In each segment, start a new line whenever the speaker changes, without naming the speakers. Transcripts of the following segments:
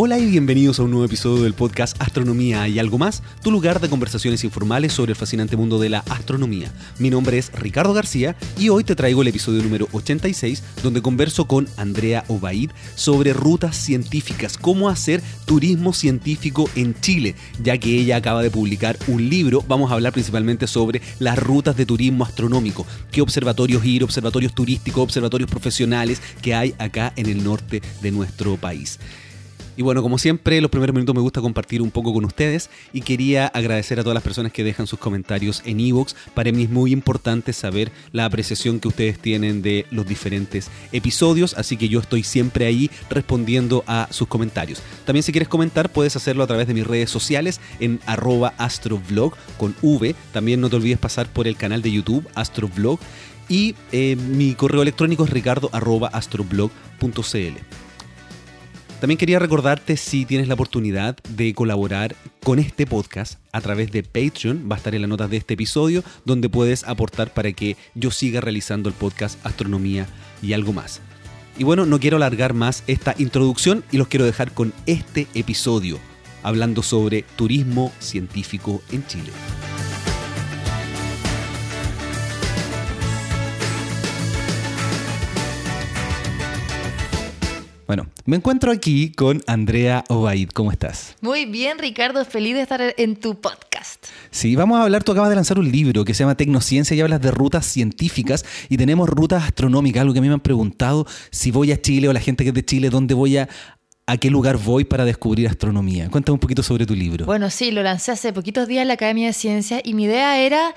Hola y bienvenidos a un nuevo episodio del podcast Astronomía y algo más, tu lugar de conversaciones informales sobre el fascinante mundo de la astronomía. Mi nombre es Ricardo García y hoy te traigo el episodio número 86 donde converso con Andrea Obaid sobre rutas científicas, cómo hacer turismo científico en Chile, ya que ella acaba de publicar un libro, vamos a hablar principalmente sobre las rutas de turismo astronómico, qué observatorios ir, observatorios turísticos, observatorios profesionales que hay acá en el norte de nuestro país. Y bueno, como siempre, los primeros minutos me gusta compartir un poco con ustedes y quería agradecer a todas las personas que dejan sus comentarios en Evox. Para mí es muy importante saber la apreciación que ustedes tienen de los diferentes episodios, así que yo estoy siempre ahí respondiendo a sus comentarios. También si quieres comentar, puedes hacerlo a través de mis redes sociales en arroba astrovlog con V. También no te olvides pasar por el canal de YouTube astrovlog y eh, mi correo electrónico es ricardo arroba astroblog.cl. También quería recordarte si tienes la oportunidad de colaborar con este podcast a través de Patreon, va a estar en las notas de este episodio, donde puedes aportar para que yo siga realizando el podcast Astronomía y algo más. Y bueno, no quiero alargar más esta introducción y los quiero dejar con este episodio, hablando sobre turismo científico en Chile. Bueno, me encuentro aquí con Andrea Obaid. ¿Cómo estás?
Muy bien, Ricardo. Feliz de estar en tu podcast.
Sí, vamos a hablar. Tú acabas de lanzar un libro que se llama Tecnociencia y hablas de rutas científicas y tenemos rutas astronómicas, algo que a mí me han preguntado si voy a Chile o la gente que es de Chile, dónde voy a, a qué lugar voy para descubrir astronomía. Cuéntame un poquito sobre tu libro.
Bueno, sí, lo lancé hace poquitos días en la Academia de Ciencias y mi idea era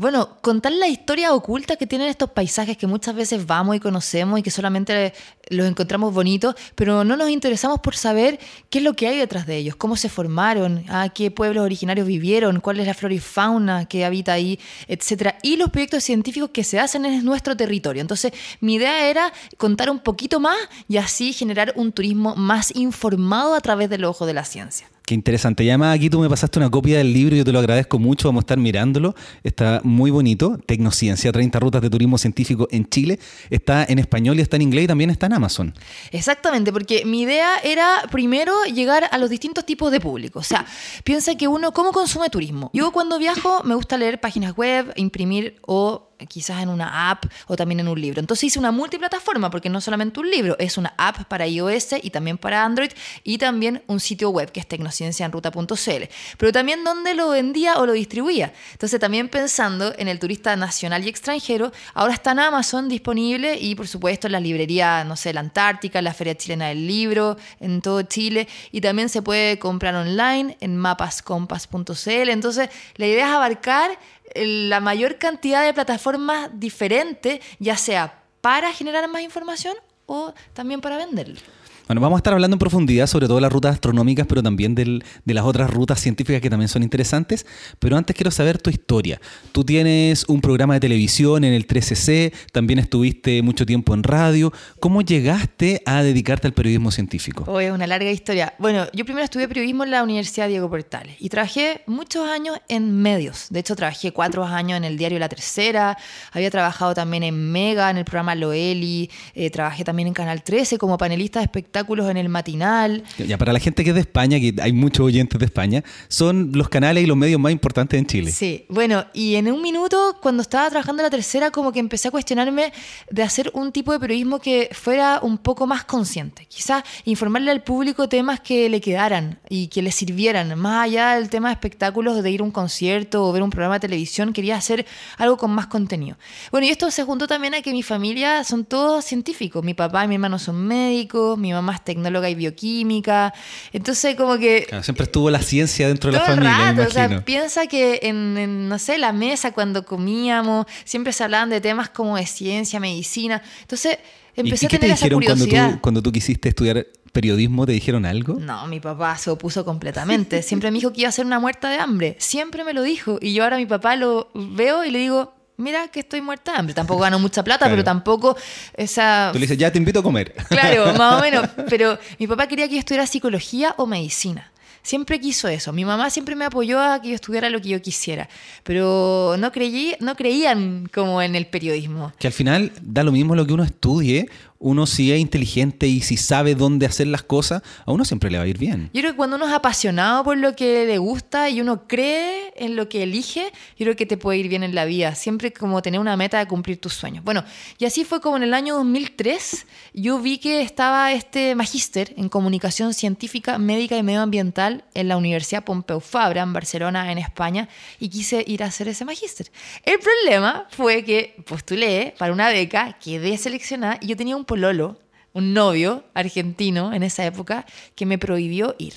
bueno, contar la historia oculta que tienen estos paisajes que muchas veces vamos y conocemos y que solamente los encontramos bonitos, pero no nos interesamos por saber qué es lo que hay detrás de ellos, cómo se formaron, a qué pueblos originarios vivieron, cuál es la flora y fauna que habita ahí, etcétera, y los proyectos científicos que se hacen en nuestro territorio. Entonces, mi idea era contar un poquito más y así generar un turismo más informado a través del ojo de la ciencia.
Qué interesante. Y además aquí tú me pasaste una copia del libro, yo te lo agradezco mucho, vamos a estar mirándolo. Está muy bonito, Tecnociencia, 30 rutas de turismo científico en Chile. Está en español y está en inglés y también está en Amazon.
Exactamente, porque mi idea era primero llegar a los distintos tipos de público. O sea, piensa que uno, ¿cómo consume turismo? Yo cuando viajo me gusta leer páginas web, imprimir o quizás en una app o también en un libro. Entonces hice una multiplataforma porque no solamente un libro, es una app para iOS y también para Android y también un sitio web que es tecnocienciaenruta.cl. Pero también donde lo vendía o lo distribuía. Entonces también pensando en el turista nacional y extranjero, ahora está en Amazon disponible y por supuesto en la librería, no sé, la Antártica, la Feria Chilena del Libro, en todo Chile y también se puede comprar online en mapascompas.cl. Entonces la idea es abarcar la mayor cantidad de plataformas diferentes, ya sea para generar más información o también para venderlo.
Bueno, vamos a estar hablando en profundidad sobre todas las rutas astronómicas, pero también de las otras rutas científicas que también son interesantes. Pero antes quiero saber tu historia. Tú tienes un programa de televisión en el 13C, también estuviste mucho tiempo en radio. ¿Cómo llegaste a dedicarte al periodismo científico?
Oh, es una larga historia. Bueno, yo primero estudié periodismo en la Universidad Diego Portales y trabajé muchos años en medios. De hecho, trabajé cuatro años en el diario La Tercera, había trabajado también en Mega, en el programa Loeli, eh, trabajé también en Canal 13 como panelista de espectáculos en el matinal.
Ya, para la gente que es de España, que hay muchos oyentes de España, son los canales y los medios más importantes en Chile.
Sí, bueno, y en un minuto, cuando estaba trabajando en la tercera, como que empecé a cuestionarme de hacer un tipo de periodismo que fuera un poco más consciente. Quizás informarle al público temas que le quedaran y que le sirvieran. Más allá del tema de espectáculos, de ir a un concierto o ver un programa de televisión, quería hacer algo con más contenido. Bueno, y esto se juntó también a que mi familia son todos científicos. Mi papá y mi hermano son médicos, mi mamá más tecnóloga y bioquímica. Entonces, como que.
siempre estuvo la ciencia dentro de la familia.
o sea, piensa que en, no sé, la mesa cuando comíamos, siempre se hablaban de temas como de ciencia, medicina. Entonces, empecé a tener esa curiosidad.
Cuando tú, cuando tú quisiste estudiar periodismo, ¿te dijeron algo?
No, mi papá se opuso completamente. Siempre me dijo que iba a ser una muerta de hambre. Siempre me lo dijo. Y yo ahora a mi papá lo veo y le digo, mira que estoy muerta de hambre. Tampoco gano mucha plata, pero tampoco esa...
Tú le dices, ya te invito a comer.
Claro, más o menos. Pero mi papá quería que yo estudiara psicología o medicina. Siempre quiso eso. Mi mamá siempre me apoyó a que yo estudiara lo que yo quisiera. Pero no, creí, no creían como en el periodismo.
Que al final da lo mismo lo que uno estudie uno si es inteligente y si sabe dónde hacer las cosas, a uno siempre le va a ir bien.
Yo creo que cuando uno es apasionado por lo que le gusta y uno cree en lo que elige, yo creo que te puede ir bien en la vida. Siempre como tener una meta de cumplir tus sueños. Bueno, y así fue como en el año 2003 yo vi que estaba este magíster en comunicación científica, médica y medioambiental en la Universidad Pompeu Fabra en Barcelona, en España, y quise ir a hacer ese magíster. El problema fue que postulé para una beca, quedé seleccionada y yo tenía un pololo, un novio argentino en esa época, que me prohibió ir.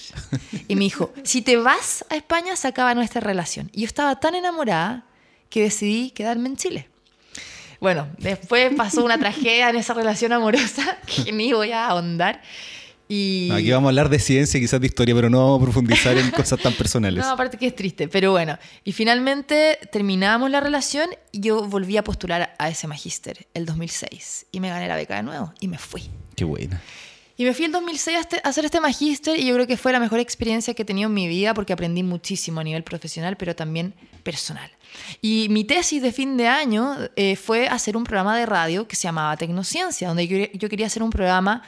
Y me dijo, si te vas a España se acaba nuestra relación. Y yo estaba tan enamorada que decidí quedarme en Chile. Bueno, después pasó una tragedia en esa relación amorosa que ni voy a ahondar. Y...
Aquí vamos a hablar de ciencia, quizás de historia, pero no vamos a profundizar en cosas tan personales.
No, aparte que es triste, pero bueno. Y finalmente terminamos la relación y yo volví a postular a ese magíster el 2006 y me gané la beca de nuevo y me fui.
Qué buena.
Y me fui el 2006 a, este- a hacer este magíster y yo creo que fue la mejor experiencia que he tenido en mi vida porque aprendí muchísimo a nivel profesional, pero también personal. Y mi tesis de fin de año eh, fue hacer un programa de radio que se llamaba Tecnociencia, donde yo, yo quería hacer un programa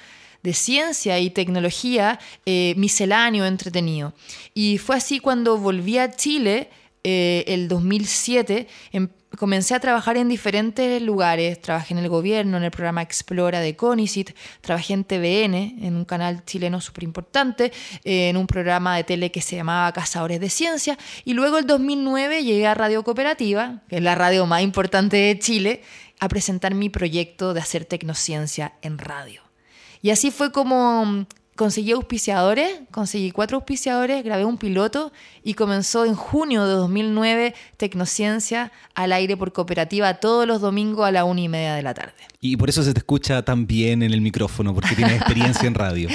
de ciencia y tecnología eh, misceláneo, entretenido. Y fue así cuando volví a Chile eh, el 2007, em- comencé a trabajar en diferentes lugares. Trabajé en el gobierno, en el programa Explora de CONICIT, trabajé en TVN, en un canal chileno súper importante, eh, en un programa de tele que se llamaba Cazadores de Ciencia. Y luego el 2009 llegué a Radio Cooperativa, que es la radio más importante de Chile, a presentar mi proyecto de hacer tecnociencia en radio. Y así fue como mm, conseguí auspiciadores, conseguí cuatro auspiciadores, grabé un piloto y comenzó en junio de 2009 Tecnociencia al aire por cooperativa todos los domingos a la una y media de la tarde.
Y por eso se te escucha tan bien en el micrófono, porque tienes experiencia en radio.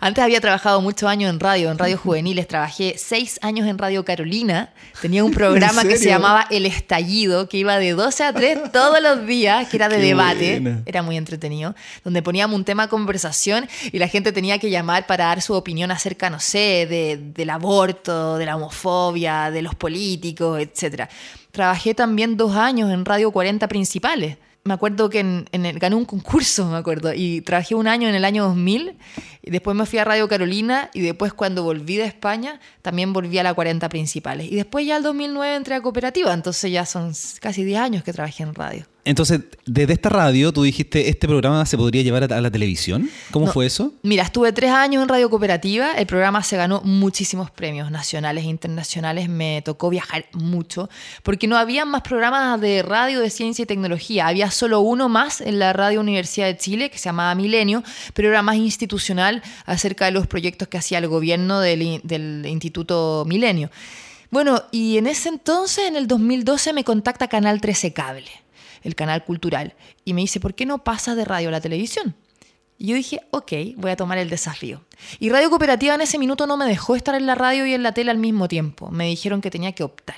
Antes había trabajado muchos años en radio, en radio juveniles. Trabajé seis años en Radio Carolina. Tenía un programa que se llamaba El Estallido, que iba de 12 a 3 todos los días, que era de
Qué
debate.
buena.
Era muy entretenido. Donde poníamos un tema de conversación y la gente tenía que llamar para dar su opinión acerca, no sé, de- del aborto, de la homofobia, de los políticos, etc. Trabajé también dos años en Radio 40 Principales me acuerdo que en, gané un concurso, me acuerdo, y trabajé un año en el año 2000, y después me fui a Radio Carolina, y después cuando volví de España, también volví a la 40 principales. Y después ya el 2009 entré a cooperativa, entonces ya son casi 10 años que trabajé en radio.
Entonces, desde esta radio, tú dijiste, ¿este programa se podría llevar a, la televisión? ¿Cómo
No.
fue eso?
Mira, estuve tres años en Radio Cooperativa. El programa se ganó muchísimos premios nacionales e internacionales. Me tocó viajar mucho porque no había más programas de radio de ciencia y tecnología. Había solo uno más en la Radio Universidad de Chile que se llamaba Milenio, pero era más institucional acerca de los proyectos que hacía el gobierno del, del Instituto Milenio. Bueno, y en ese entonces, en el 2012, me contacta Canal 13 Cable, el canal cultural, y me dice, ¿por qué no pasas de radio a la televisión? Y yo dije, ok, voy a tomar el desafío. Y Radio Cooperativa en ese minuto no me dejó estar en la radio y en la tele al mismo tiempo. Me dijeron que tenía que optar.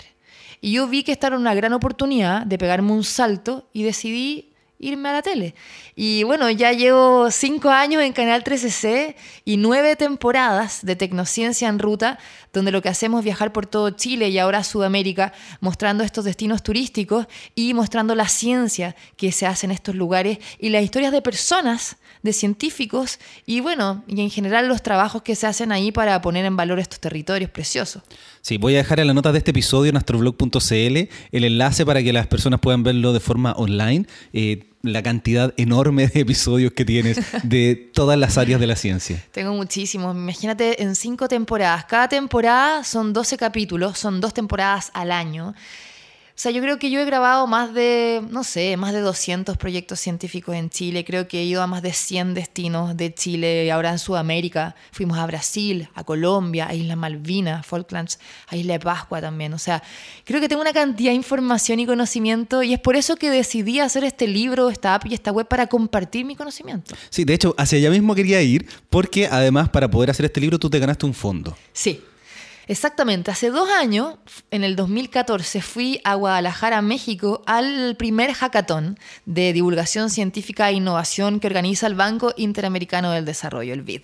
Y yo vi que esta era una gran oportunidad de pegarme un salto y decidí irme a la tele. Y bueno, ya llevo cinco años en Canal 13C y nueve temporadas de Tecnociencia en Ruta, donde lo que hacemos es viajar por todo Chile y ahora Sudamérica, mostrando estos destinos turísticos y mostrando la ciencia que se hace en estos lugares y las historias de personas, de científicos y bueno, y en general los trabajos que se hacen ahí para poner en valor estos territorios preciosos.
Sí, voy a dejar en las notas de este episodio en astroblog.cl el enlace para que las personas puedan verlo de forma online. eh, la cantidad enorme de episodios que tienes de todas las áreas de la ciencia.
Tengo muchísimos. Imagínate en cinco temporadas. Cada temporada son 12 capítulos, son dos temporadas al año. O sea, yo creo que yo he grabado más de, no sé, más de 200 proyectos científicos en Chile. Creo que he ido a más de 100 destinos de Chile y ahora en Sudamérica. Fuimos a Brasil, a Colombia, a Isla Malvinas, Falklands, a Isla de Pascua también. O sea, creo que tengo una cantidad de información y conocimiento y es por eso que decidí hacer este libro, esta app y esta web para compartir mi conocimiento.
Sí, de hecho, hacia allá mismo quería ir porque además para poder hacer este libro tú te ganaste un fondo.
Sí. Exactamente, hace dos años, en el 2014, fui a Guadalajara, México, al primer hackathon de divulgación científica e innovación que organiza el Banco Interamericano del Desarrollo, el BID,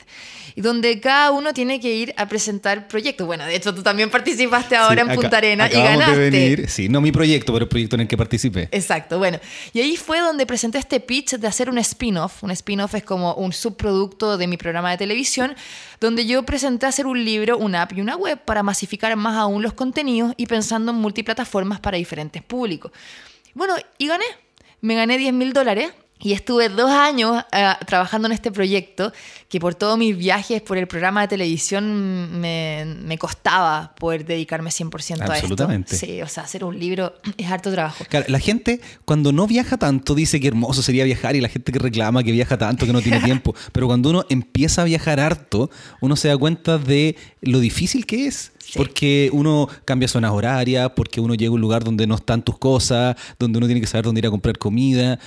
y donde cada uno tiene que ir a presentar proyectos. Bueno, de hecho tú también participaste ahora
Sí,
en Punta Arena y ganaste.
de venir, sí, no mi proyecto, pero el proyecto en el que participé.
Exacto, bueno. Y ahí fue donde presenté este pitch de hacer un spin-off. Un spin-off es como un subproducto de mi programa de televisión, donde yo presenté hacer un libro, una app y una web para masificar más aún los contenidos y pensando en multiplataformas para diferentes públicos. Bueno, y gané. Me gané 10 mil dólares. Y estuve dos años eh, trabajando en este proyecto que por todos mis viajes por el programa de televisión me, me costaba poder dedicarme 100% a esto.
Absolutamente.
Sí, o sea, hacer un libro es harto trabajo.
Claro, la gente cuando no viaja tanto dice que hermoso sería viajar y la gente que reclama que viaja tanto que no tiene tiempo. Pero cuando uno empieza a viajar harto, uno se da cuenta de lo difícil que es.
Sí.
Porque uno cambia zonas horarias, porque uno llega a un lugar donde no están tus cosas, donde uno tiene que saber dónde ir a comprar comida.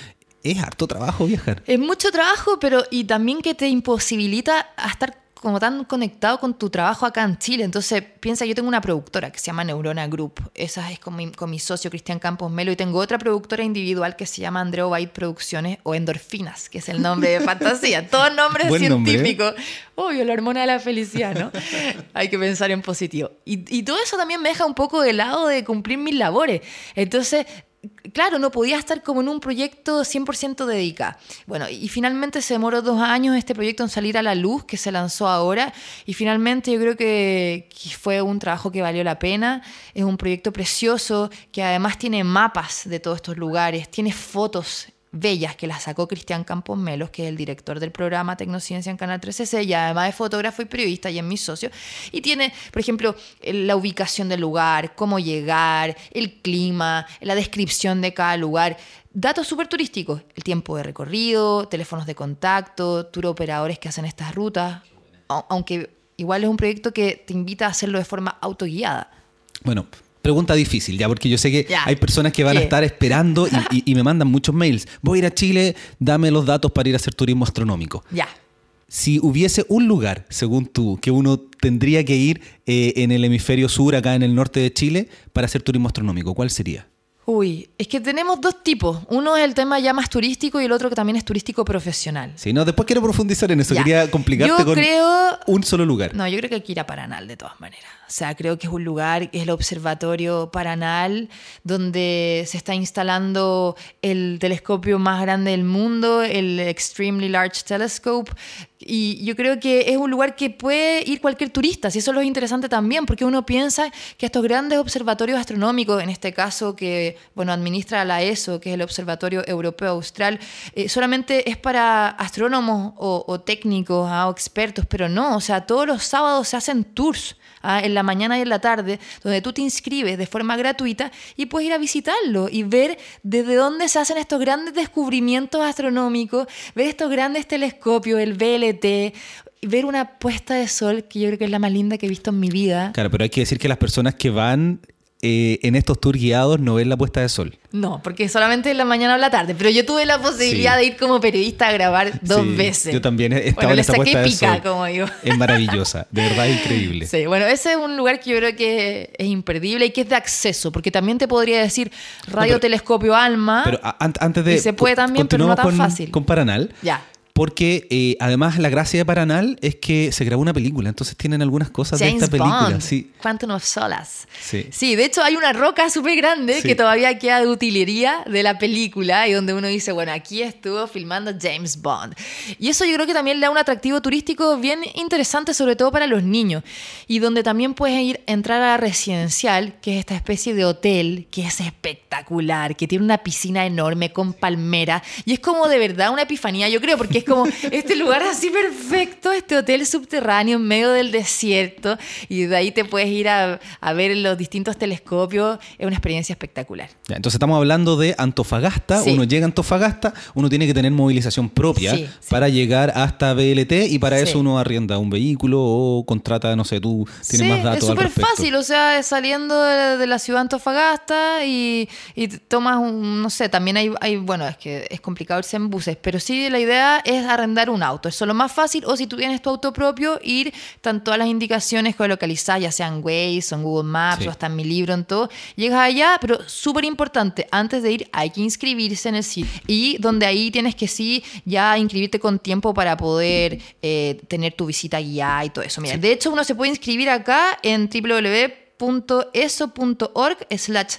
Es harto trabajo viajar.
Es mucho trabajo, pero y también que te imposibilita a estar como tan conectado con tu trabajo acá en Chile. Entonces, piensa, yo tengo una productora que se llama Neurona Group. Esa es con mi, con mi socio Cristian Campos Melo. Y tengo otra productora individual que se llama Andreo Bait Producciones o Endorfinas, que es el nombre de fantasía. Todos nombres
Buen nombre, ¿eh?
científicos. Obvio, la hormona de la felicidad, ¿no? Hay que pensar en positivo. Y, y todo eso también me deja un poco de lado de cumplir mis labores. Entonces, claro, no podía estar como en un proyecto 100% dedicado. Bueno, y finalmente se demoró dos años este proyecto en salir a la luz, que se lanzó ahora, y finalmente yo creo que fue un trabajo que valió la pena. Es un proyecto precioso que además tiene mapas de todos estos lugares, tiene fotos bellas que las sacó Cristian Campos Melos, que es el director del programa Tecnociencia en Canal 13C, y además es fotógrafo y periodista y es mi socio. Y tiene, por ejemplo, la ubicación del lugar, cómo llegar, el clima, la descripción de cada lugar. Datos súper turísticos, el tiempo de recorrido, teléfonos de contacto, tour operadores que hacen estas rutas, au- aunque igual es un proyecto que te invita a hacerlo de forma autoguiada.
Bueno, pregunta difícil, ya, porque yo sé que
Ya.
hay personas que van a estar esperando y, y- y me mandan muchos mails. Voy a ir a Chile, dame los datos para ir a hacer turismo astronómico.
Ya.
Si hubiese un lugar, según tú, que uno tendría que ir eh, en el hemisferio sur, acá en el norte de Chile, para hacer turismo astronómico, ¿cuál sería?
Uy, es que tenemos dos tipos. Uno es el tema ya más turístico y el otro que también es turístico profesional.
Si no, después quiero profundizar en eso.
Ya.
Quería complicarte
Yo
con
creo-
un solo lugar.
No, yo creo que hay que ir a Paranal de todas maneras. O sea, creo que es un lugar, es el Observatorio Paranal, donde se está instalando el telescopio más grande del mundo, el Extremely Large Telescope. Y yo creo que es un lugar que puede ir cualquier turista, si eso es lo interesante también, porque uno piensa que estos grandes observatorios astronómicos, en este caso que bueno administra la ESO, que es el Observatorio Europeo Austral, eh, solamente es para astrónomos o, o técnicos ah, o expertos, pero no, o sea, todos los sábados se hacen tours. En la mañana y en la tarde, donde tú te inscribes de forma gratuita y puedes ir a visitarlo y ver desde dónde se hacen estos grandes descubrimientos astronómicos, ver estos grandes telescopios, el VLT, ver una puesta de sol que yo creo que es la más linda que he visto en mi vida.
Claro, pero hay que decir que las personas que van eh, en estos tours guiados no ven la puesta de sol.
No, porque solamente en la mañana o la tarde, pero yo tuve la posibilidad
Sí.
de ir como periodista a grabar dos
Sí,
veces.
Yo también he estado
bueno,
en
saqué
puesta de
pica,
sol.
como digo.
Es maravillosa, de verdad increíble.
Sí, bueno, ese es un lugar que yo creo que es imperdible y que es de acceso, porque también te podría decir radiotelescopio Alma.
Pero a- antes de.
Y se puede también, pero no tan
con,
fácil.
Con Paranal.
Ya.
Porque eh, además la gracia de Paranal es que se grabó una película, entonces tienen algunas cosas de esta película.
Bond,
Sí.
Quantum of Solace.
Sí.
de hecho hay una roca súper grande
Sí.
que todavía queda de utilería de la película y donde uno dice, bueno, aquí estuvo filmando James Bond. Y eso yo creo que también le da un atractivo turístico bien interesante, sobre todo para los niños. Y donde también puedes ir, entrar a la residencial, que es esta especie de hotel que es espectacular, que tiene una piscina enorme con palmera. Y es como de verdad una epifanía, yo creo, porque es como este lugar así perfecto, este hotel subterráneo en medio del desierto. Y de ahí te puedes ir a, a ver los distintos telescopios. Es una experiencia espectacular.
Ya, entonces estamos hablando de Antofagasta.
Sí.
Uno llega a Antofagasta, uno tiene que tener movilización propia
Sí, sí.
para llegar hasta BLT y para eso uno arrienda un vehículo o contrata, no sé, tú tienes más datos
es súper fácil, o sea, saliendo de, de la ciudad de Antofagasta y, y tomas un, no sé, también hay, hay, bueno, es que es complicado irse en buses, pero sí la idea es es arrendar un auto. Eso es lo más fácil. O si tú tienes tu auto propio, ir, están todas las indicaciones geolocalizadas, ya sean Waze, en Google Maps,
Sí.
o hasta en mi libro, en todo. Llegas allá, pero súper importante, antes de ir hay que inscribirse en el sitio. Y donde ahí tienes que sí ya inscribirte con tiempo para poder eh, tener tu visita guiada y todo eso. Mira, de hecho uno se puede inscribir acá en www.eso.org slash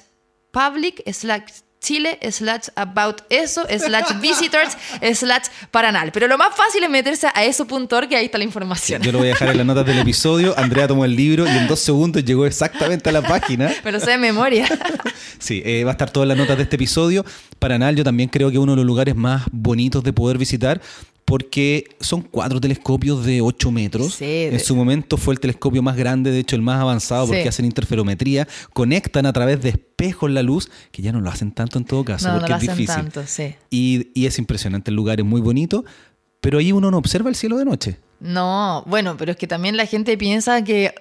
public slash Chile slash about eso slash visitors slash paranal. Pero lo más fácil es meterse a eso.org que ahí está la información.
Yo lo voy a dejar en las notas del episodio. Andrea tomó el libro y en dos segundos llegó exactamente a la página.
Me lo sé de memoria.
Sí, eh, va a estar todas las notas de este episodio. Paranal yo también creo que es uno de los lugares más bonitos de poder visitar porque son cuatro telescopios de 8 metros.
Sí,
en
de-
su momento fue el telescopio más grande, de hecho el más avanzado porque
Sí.
hacen interferometría, conectan a través de espejos la luz, que ya no lo hacen tanto en todo caso
No, no
porque
lo
es
hacen
difícil.
tanto, sí.
Y, y es impresionante, el lugar es muy bonito, pero ahí uno no observa el cielo de noche.
No, bueno, pero es que también la gente piensa que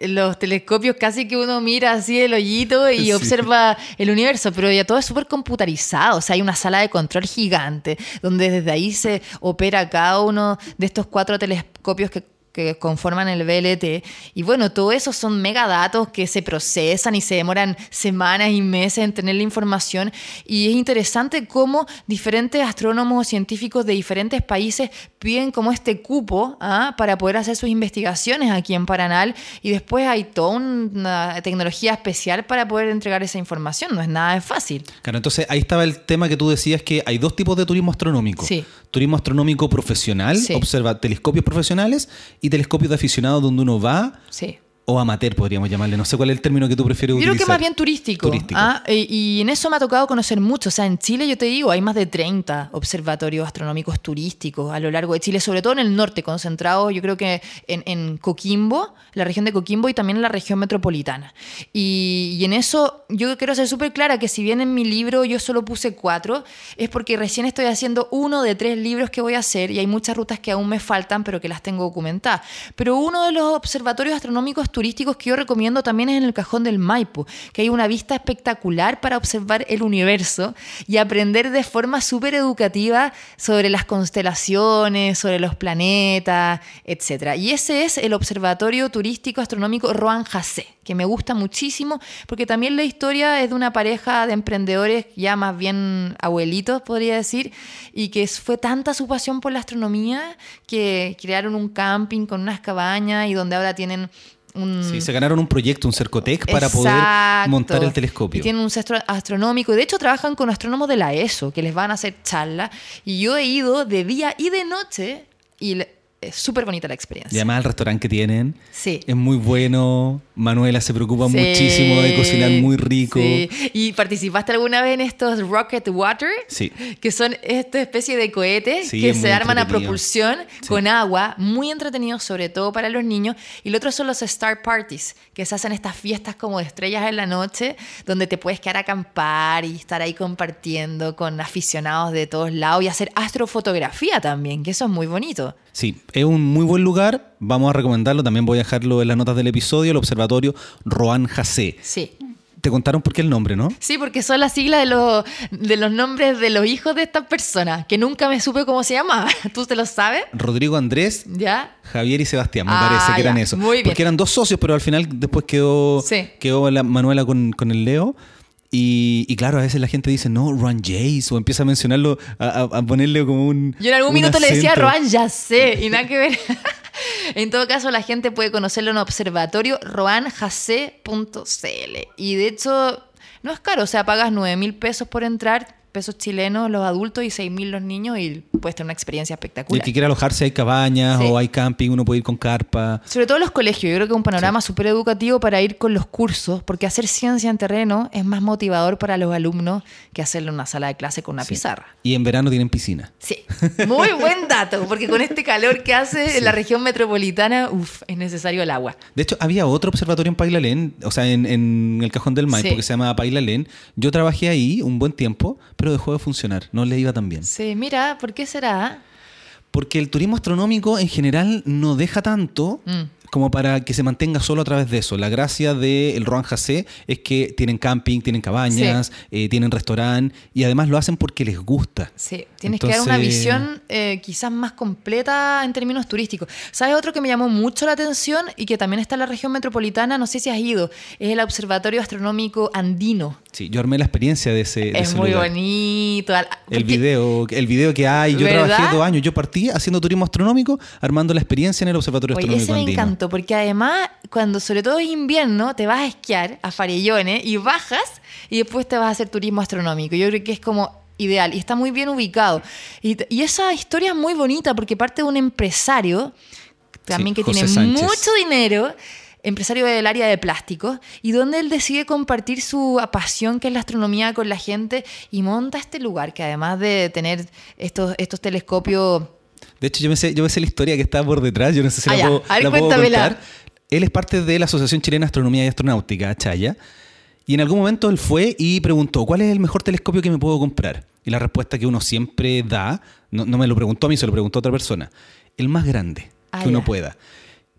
los telescopios casi que uno mira así el hoyito y
Sí.
observa el universo, pero ya todo es súper computarizado, o sea, hay una sala de control gigante donde desde ahí se opera cada uno de estos cuatro telescopios que que conforman el VLT. Y bueno, todo eso son megadatos que se procesan y se demoran semanas y meses en tener la información. Y es interesante cómo diferentes astrónomos o científicos de diferentes países piden como este cupo ¿ah? para poder hacer sus investigaciones aquí en Paranal. Y después hay toda una tecnología especial para poder entregar esa información. No es nada fácil.
Claro, entonces ahí estaba el tema que tú decías que hay dos tipos de turismo astronómico.
Sí.
Turismo astronómico profesional,
Sí.
observa telescopios profesionales y telescopios de aficionados donde uno va
Sí.
O amateur podríamos llamarle. No sé cuál es el término que tú prefieres
Yo
utilizar.
creo que más bien turístico.
Turístico.
¿ah? Y, y en eso me ha tocado conocer mucho. O sea, en Chile, yo te digo, hay más de 30 observatorios astronómicos turísticos a lo largo de Chile, sobre todo en el norte, concentrados, yo creo que en, en Coquimbo, la región de Coquimbo y también en la región metropolitana. Y, y en eso yo quiero ser súper clara que si bien en mi libro yo solo puse cuatro, es porque recién estoy haciendo uno de tres libros que voy a hacer y hay muchas rutas que aún me faltan, pero que las tengo documentadas. Pero uno de los observatorios astronómicos turísticos que yo recomiendo también es en el Cajón del Maipo, que hay una vista espectacular para observar el universo y aprender de forma súper educativa sobre las constelaciones, sobre los planetas, etc. Y ese es el Observatorio Turístico Astronómico Roan Jacé, que me gusta muchísimo porque también la historia es de una pareja de emprendedores ya más bien abuelitos, podría decir, y que fue tanta su pasión por la astronomía que crearon un camping con unas cabañas y donde ahora tienen un...
Sí, se ganaron un proyecto, un Cercotec, para poder montar el telescopio.
Y tienen un centro astronómico. Y de hecho trabajan con astrónomos de la ESO, que les van a hacer charlas. Y yo he ido de día y de noche y es súper bonita la
Y
experiencia.
además el restaurante que tienen
Sí.
es muy bueno. Manuela se preocupa
Sí,
muchísimo de cocinar muy rico.
sí. ¿Y participaste alguna vez en estos Rocket Water?
Sí.
Que son esta especie de cohetes que se arman a propulsión con agua, muy entretenidos, sobre todo para los niños. Y lo otro son los Star Parties, que se hacen estas fiestas como de estrellas en la noche, donde te puedes quedar a acampar y estar ahí compartiendo con aficionados de todos lados y hacer astrofotografía también, que eso es muy bonito.
Sí, es un muy buen lugar. Vamos a recomendarlo. También voy a dejarlo en las notas del episodio. El Observatorio Roan Jacé.
Sí.
Te contaron por qué el nombre, ¿no?
Sí, porque son las siglas de los, de los nombres de los hijos de estas personas, que nunca me supe cómo se llamaba. ¿Tú te lo sabes?
Rodrigo Andrés,
¿Ya?
Javier y Sebastián, me
Ah,
parece que eran
ya,
eso.
muy bien.
Porque eran dos socios, pero al final después quedó,
Sí.
quedó la Manuela con, con el Leo. Y, y claro, a veces la gente dice, no, Ron Jace, o empieza a mencionarlo, a, ponerle como un.
Yo en algún minuto le decía ya sé, y nada que ver. en todo caso, la gente puede conocerlo en observatorio roanjacé.cl. Y de hecho, no es caro, o sea, pagas 9 mil pesos por entrar, pesos chilenos los adultos y 6 mil los niños, y puedes tener una experiencia
Y
espectacular.
el que quiera alojarse, hay cabañas
Sí.
o hay camping, uno puede ir con carpa.
Sobre todo los colegios, yo creo que es un panorama súper educativo para ir con los cursos, porque hacer ciencia en terreno es más motivador para los alumnos que hacerle una sala de clase con una pizarra.
Y en verano tienen piscina.
Sí, muy buen dato, porque con este calor que hace en la región metropolitana, uff, es necesario el agua.
De hecho, había otro observatorio en Pailalén, o sea, en, en el Cajón del Maipo,
Sí.
que se llamaba Pailalén. Yo trabajé ahí un buen tiempo, pero dejó de funcionar. No le iba tan bien.
Sí, mira, ¿por qué será?
Porque el turismo astronómico en general no deja tanto
Mm.
como para que se mantenga solo a través de eso. La gracia del Roan Jacé es que tienen camping, tienen cabañas, eh, tienen restaurante y además lo hacen porque les gusta.
Sí, tienes que dar una visión eh, quizás más completa en términos turísticos. ¿Sabes otro que me llamó mucho la atención y que también está en la región metropolitana? No sé si has ido. Es el Observatorio Astronómico Andino.
Sí, yo armé la experiencia de ese, de
Es
ese
muy
lugar.
bonito.
El video, el video que hay, yo
¿Verdad?
trabajé dos años, yo partí haciendo turismo astronómico, armando la experiencia en el Observatorio
Oye,
Astronómico
ese me
Andino.
encantó, porque además, cuando sobre todo es invierno, te vas a esquiar a Farellones y bajas y después te vas a hacer turismo astronómico. Yo creo que es como ideal y está muy bien ubicado. Y, y esa historia es muy bonita porque parte de un empresario también
Sí,
que tiene
José Sánchez.
mucho dinero empresario del área de plásticos y donde él decide compartir su pasión que es la astronomía con la gente y monta este lugar que además de tener estos, estos telescopios
De hecho, yo me, sé, yo me sé la historia que está por detrás, yo no sé si
Ah,
la,
ya.
puedo,
A ver,
la puedo
cuéntamela.
contar. Él es parte de la Asociación Chilena de Astronomía y Astronáutica, Chaya, y en algún momento él fue y preguntó, ¿cuál es el mejor telescopio que me puedo comprar? Y la respuesta que uno siempre da, no, no me lo preguntó a mí, se lo preguntó a otra persona, el más grande
Ah,
que uno pueda.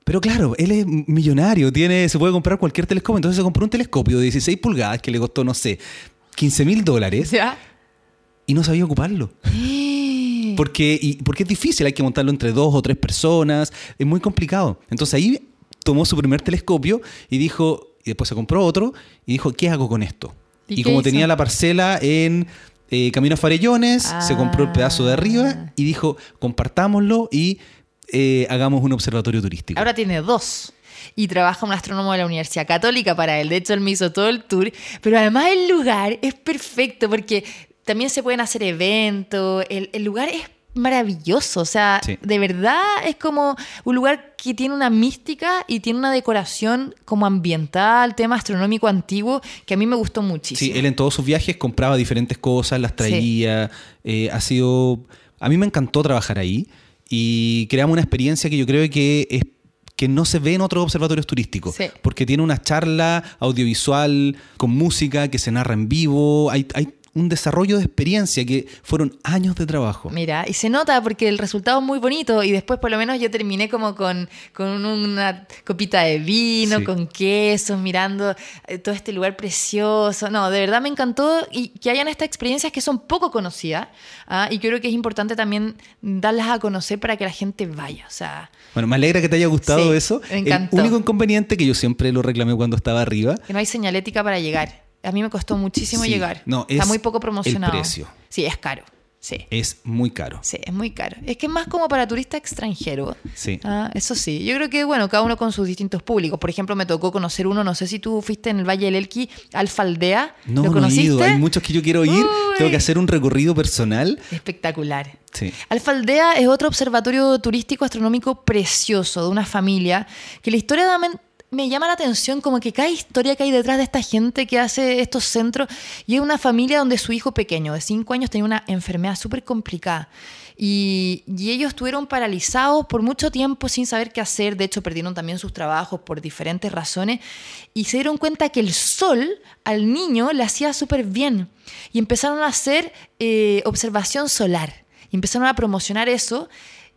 Pero claro, él es millonario, tiene, se puede comprar cualquier telescopio, entonces se compró un telescopio de 16 pulgadas que le costó, no sé, 15 mil dólares
¿ya?
y no sabía ocuparlo. Porque, y, porque es difícil, hay que montarlo entre dos o tres personas, es muy complicado. Entonces ahí tomó su primer telescopio y dijo, y después se compró otro, y dijo, ¿qué hago con esto?
¿Y
Y, como
hizo?
tenía la parcela en eh, Camino a Farellones, se compró el pedazo de
Ah.
arriba y dijo, compartámoslo y eh, hagamos un observatorio turístico.
Ahora tiene dos. Y trabaja un astrónomo de la Universidad Católica para él. De hecho, él me hizo todo el tour. Pero además el lugar es perfecto porque también se pueden hacer eventos. El, el lugar es maravilloso. O sea,
Sí.
de verdad es como un lugar que tiene una mística y tiene una decoración como ambiental, tema astronómico antiguo, que a mí me gustó muchísimo.
Sí, él en todos sus viajes compraba diferentes cosas, las traía. eh, ha sido. A mí me encantó trabajar ahí y creamos una experiencia que yo creo que es que no se ve en otros observatorios turísticos,
Sí.
porque tiene una charla audiovisual con música que se narra en vivo, hay, hay un desarrollo de experiencia que fueron años de trabajo.
Mira, y se nota porque el resultado es muy bonito y después por lo menos yo terminé como con, con una copita de vino,
Sí.
con queso, mirando eh, todo este lugar precioso. No, de verdad me encantó y que hayan estas experiencias que son poco conocidas ¿ah? y creo que es importante también darlas a conocer para que la gente vaya. O sea,
Bueno, me alegra que te haya gustado
Sí,
eso.
me encantó.
El único inconveniente que yo siempre lo reclamé cuando estaba arriba
que no hay señalética para llegar. A mí me costó muchísimo
Sí,
llegar.
no,
Está
es
muy poco
el
promocionado.
precio.
Sí, es caro. Sí.
es muy caro.
Sí, es muy caro. Es que es más como para turista extranjero.
Sí.
Ah, eso sí. Yo creo que, bueno, cada uno con sus distintos públicos. Por ejemplo, me tocó conocer uno, no sé si tú fuiste en el Valle del Elqui, Alfaldea.
No,
¿Lo
no he
conociste?
ido. Hay muchos que yo quiero ir.
Uy.
Tengo que hacer un recorrido personal.
Espectacular.
Sí.
Alfaldea es otro observatorio turístico astronómico precioso de una familia que la historia me llama la atención como que cada historia que hay detrás de esta gente que hace estos centros y es una familia donde su hijo pequeño de 5 años tenía una enfermedad súper complicada y, ellos estuvieron paralizados por mucho tiempo sin saber qué hacer, de hecho perdieron también sus trabajos por diferentes razones. Y se dieron cuenta que el sol al niño le hacía súper bien. Y empezaron a hacer eh, observación solar. Y empezaron a promocionar eso.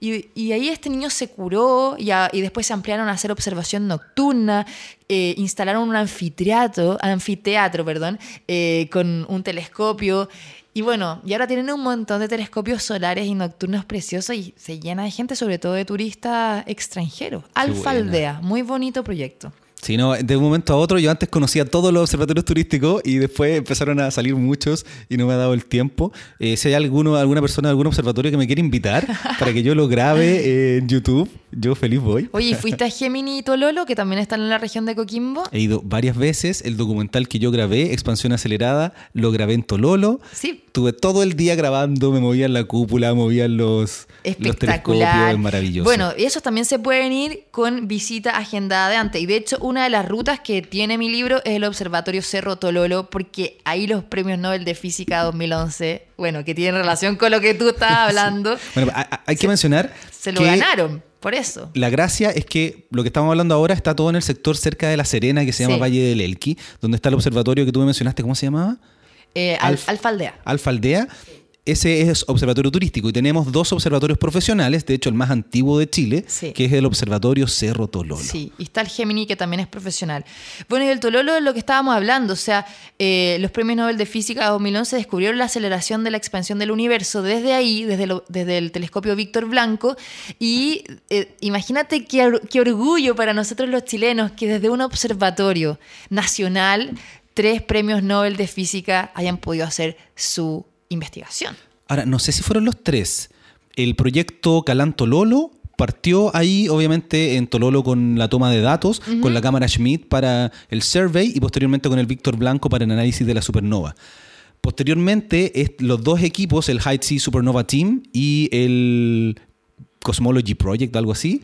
Y, y ahí este niño se curó y, a- y después se ampliaron a hacer observación nocturna, eh, instalaron un anfiteatro, anfiteatro perdón, eh, con un telescopio. Y bueno, y ahora tienen un montón de telescopios solares y nocturnos preciosos y se llena de gente, sobre todo de turistas extranjeros. Alfa. Aldea, muy bonito proyecto.
Sí, no, de un momento a otro yo antes conocía todos los observatorios turísticos y después empezaron a salir muchos y no me ha dado el tiempo. Eh, si hay alguno, alguna persona de algún observatorio que me quiere invitar para que yo lo grabe en YouTube, yo feliz voy.
Oye, ¿y fuiste a Gemini y Tololo, que también están en la región de Coquimbo?
He ido varias veces. El documental que yo grabé, Expansión Acelerada, lo grabé en Tololo.
Sí.
Tuve todo el día grabando, me movía en la cúpula, movía los, los telescopios, es maravilloso.
Bueno, esos también se pueden ir con visita agendada de antes. Y de hecho, una de las rutas que tiene mi libro es el Observatorio Cerro Tololo, porque ahí los premios Nobel de Física 2011, bueno, que tienen relación con lo que tú estabas hablando,
Bueno, hay, que mencionar
se lo
que
ganaron. Por eso.
La gracia es que lo que estamos hablando ahora está todo en el sector cerca de La Serena, que se llama
Sí.
Valle del Elqui, donde está el observatorio que tú me mencionaste, ¿cómo se llamaba?
Eh, al-
Alf-
Alfaldea.
Alfa Aldea. Ese es observatorio turístico y tenemos dos observatorios profesionales, de hecho el más antiguo de Chile,
Sí.
que es el observatorio Cerro Tololo.
Sí, y está el Gemini que también es profesional. Bueno, y el Tololo es lo que estábamos hablando, o sea, eh, los premios Nobel de Física 2011 descubrieron la aceleración de la expansión del universo desde ahí, desde, lo- desde el telescopio Víctor Blanco, y eh, imagínate qué, qué orgullo para nosotros los chilenos que desde un observatorio nacional tres premios Nobel de Física hayan podido hacer su investigación.
Ahora, no sé si fueron los tres. El proyecto Calán Tololo partió ahí, obviamente, en Tololo con la toma de datos, con la cámara Schmidt para el survey y posteriormente con el Víctor Blanco para el análisis de la supernova. Posteriormente, los dos equipos, el High Sea Supernova Team y el Cosmology Project, algo así,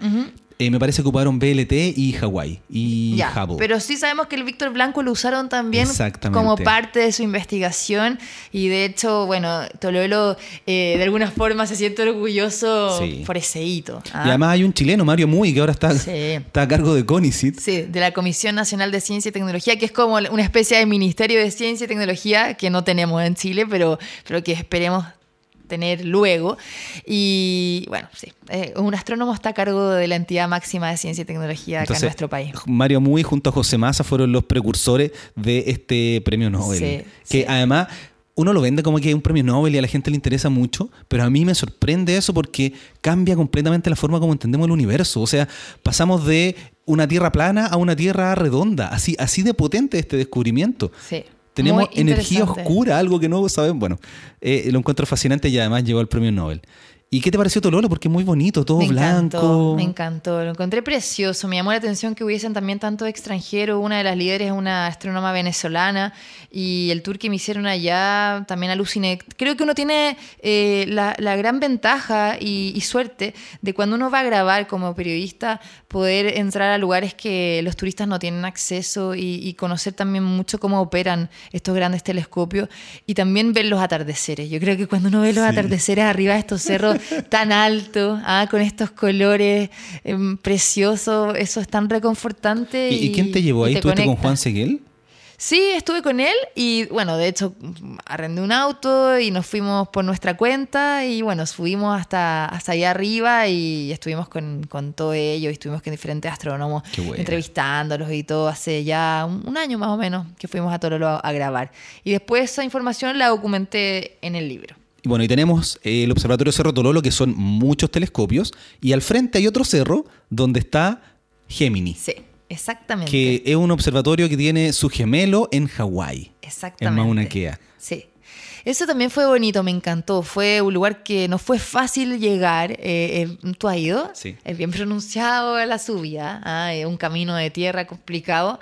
eh, me parece que ocuparon BLT y Hawaii y
Ya,
Hubble.
pero sí sabemos que el Víctor Blanco lo usaron también como parte de su investigación y de hecho, bueno, Tololo eh, de alguna forma se siente orgulloso
Sí.
por ese hito. ¿ah?
Y además hay un chileno, Mario Muy, que ahora está,
Sí.
está a cargo de CONICIT.
Sí, de la Comisión Nacional de Ciencia y Tecnología, que es como una especie de Ministerio de Ciencia y Tecnología que no tenemos en Chile, pero, pero que esperemos tener luego. Y bueno, sí, eh, un astrónomo está a cargo de la entidad máxima de ciencia y tecnología acá
Entonces,
en nuestro país.
Mario Muy junto a José Massa fueron los precursores de este premio Nobel.
Sí,
que
sí.
además uno lo vende como que es un premio Nobel y a la gente le interesa mucho, pero a mí me sorprende eso porque cambia completamente la forma como entendemos el universo. O sea, pasamos de una tierra plana a una tierra redonda. Así, así de potente este descubrimiento.
Sí.
Tenemos energía oscura, algo que no saben. Bueno, eh, lo encuentro fascinante y además llegó al premio Nobel. ¿Y qué te pareció Tololo? Porque es muy bonito, todo
me
blanco.
Encantó, me encantó, lo encontré precioso. Me llamó la atención que hubiesen también tanto extranjeros. Una de las líderes es una astrónoma venezolana y el tour que me hicieron allá también aluciné. Creo que uno tiene eh, la, la gran ventaja y, y suerte de cuando uno va a grabar como periodista poder entrar a lugares que los turistas no tienen acceso y, y conocer también mucho cómo operan estos grandes telescopios y también ver los atardeceres. Yo creo que cuando uno ve los atardeceres arriba de estos cerros tan altos, ah, con estos colores em, preciosos, eso es tan reconfortante.
¿Y, y quién te llevó ahí?
te
¿Estuviste con. Juan Seguel?
Sí, estuve con él y bueno, de hecho arrendé un auto y nos fuimos por nuestra cuenta y bueno, subimos hasta, hasta allá arriba y estuvimos con, con todo ello y estuvimos con diferentes astrónomos entrevistándolos y todo hace ya un, un año más o menos que fuimos a Tololo a, a grabar. Y después esa información la documenté en el libro.
Y bueno, y tenemos eh, el Observatorio Cerro Tololo, que son muchos telescopios, y al frente hay otro cerro donde está Gemini,
Sí, exactamente.
que es un observatorio que tiene su gemelo en Hawái, en
Exactamente.
Mauna Kea.
Sí. Eso también fue bonito, me encantó. Fue un lugar que no fue fácil llegar. Eh, eh, ¿Tú has ido?
Sí.
Es bien pronunciado la subida. ah, Es un camino de tierra complicado.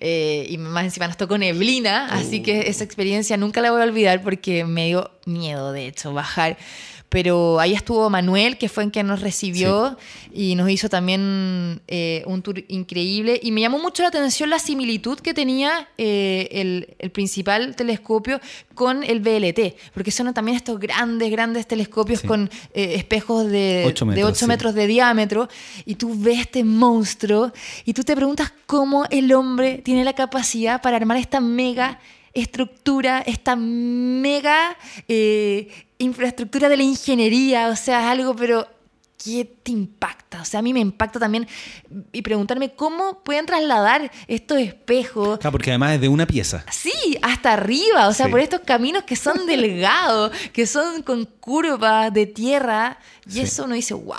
eh, y más encima nos tocó neblina. Así
Uh.
que esa experiencia nunca la voy a olvidar porque me dio miedo, de hecho, bajar. Pero ahí estuvo Manuel, que fue en quien nos recibió y nos hizo también eh, un tour increíble. Y me llamó mucho la atención la similitud que tenía eh, el, el principal telescopio con el VLT, porque son también estos grandes, grandes telescopios
Sí.
con eh, espejos de
Ocho
8
metros,
de, ocho
sí.
metros de diámetro. Y tú ves este monstruo y tú te preguntas cómo el hombre tiene la capacidad para armar esta mega estructura, esta mega eh, infraestructura de la ingeniería, o sea, es algo, pero ¿qué te impacta? O sea, a mí me impacta también y preguntarme cómo pueden trasladar estos espejos.
Ah, porque además es de una pieza.
Sí, hasta arriba, o sea,
Sí.
por estos caminos que son delgados, que son con curvas de tierra, y
Sí.
eso uno dice, wow.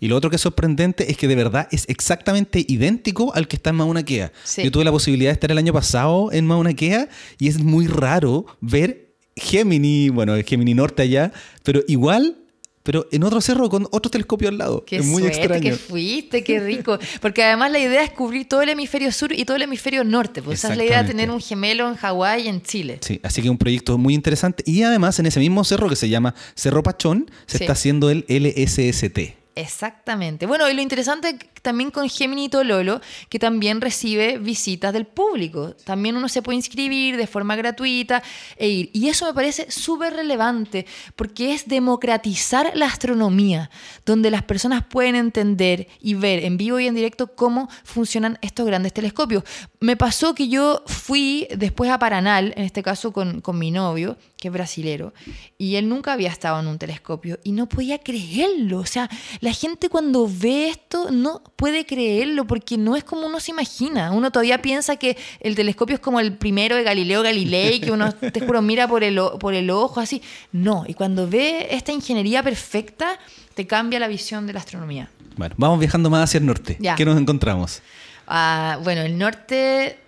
Y lo otro que es sorprendente es que de verdad es exactamente idéntico al que está en Mauna Kea.
Sí.
Yo tuve la posibilidad de estar el año pasado en Mauna Kea y es muy raro ver Gemini, bueno, Gemini Norte allá, pero igual, pero en otro cerro con otro telescopio al lado.
Qué
es muy
suerte
extraño.
que fuiste, qué rico. Porque además la idea es cubrir todo el hemisferio sur y todo el hemisferio norte. Pues esa es la idea de tener un gemelo en Hawái y en Chile.
Sí, así que un proyecto muy interesante. Y además en ese mismo cerro que se llama Cerro Pachón, se
Sí.
está haciendo el LSST.
Exactamente. Bueno, y lo interesante también con Gemini Tololo, que también recibe visitas del público. También uno se puede inscribir de forma gratuita e ir. Y eso me parece súper relevante, porque es democratizar la astronomía, donde las personas pueden entender y ver en vivo y en directo cómo funcionan estos grandes telescopios. Me pasó que yo fui después a Paranal, en este caso con, con mi novio, que es brasilero, y él nunca había estado en un telescopio y no podía creerlo. O sea, la gente cuando ve esto no puede creerlo porque no es como uno se imagina. Uno todavía piensa que el telescopio es como el primero de Galileo Galilei, que uno, te juro, mira por el, o- por el ojo, así. No, y cuando ve esta ingeniería perfecta, te cambia la visión de la astronomía.
Bueno, vamos viajando más hacia el norte.
Ya.
¿Qué nos encontramos?
Ah, bueno, el norte,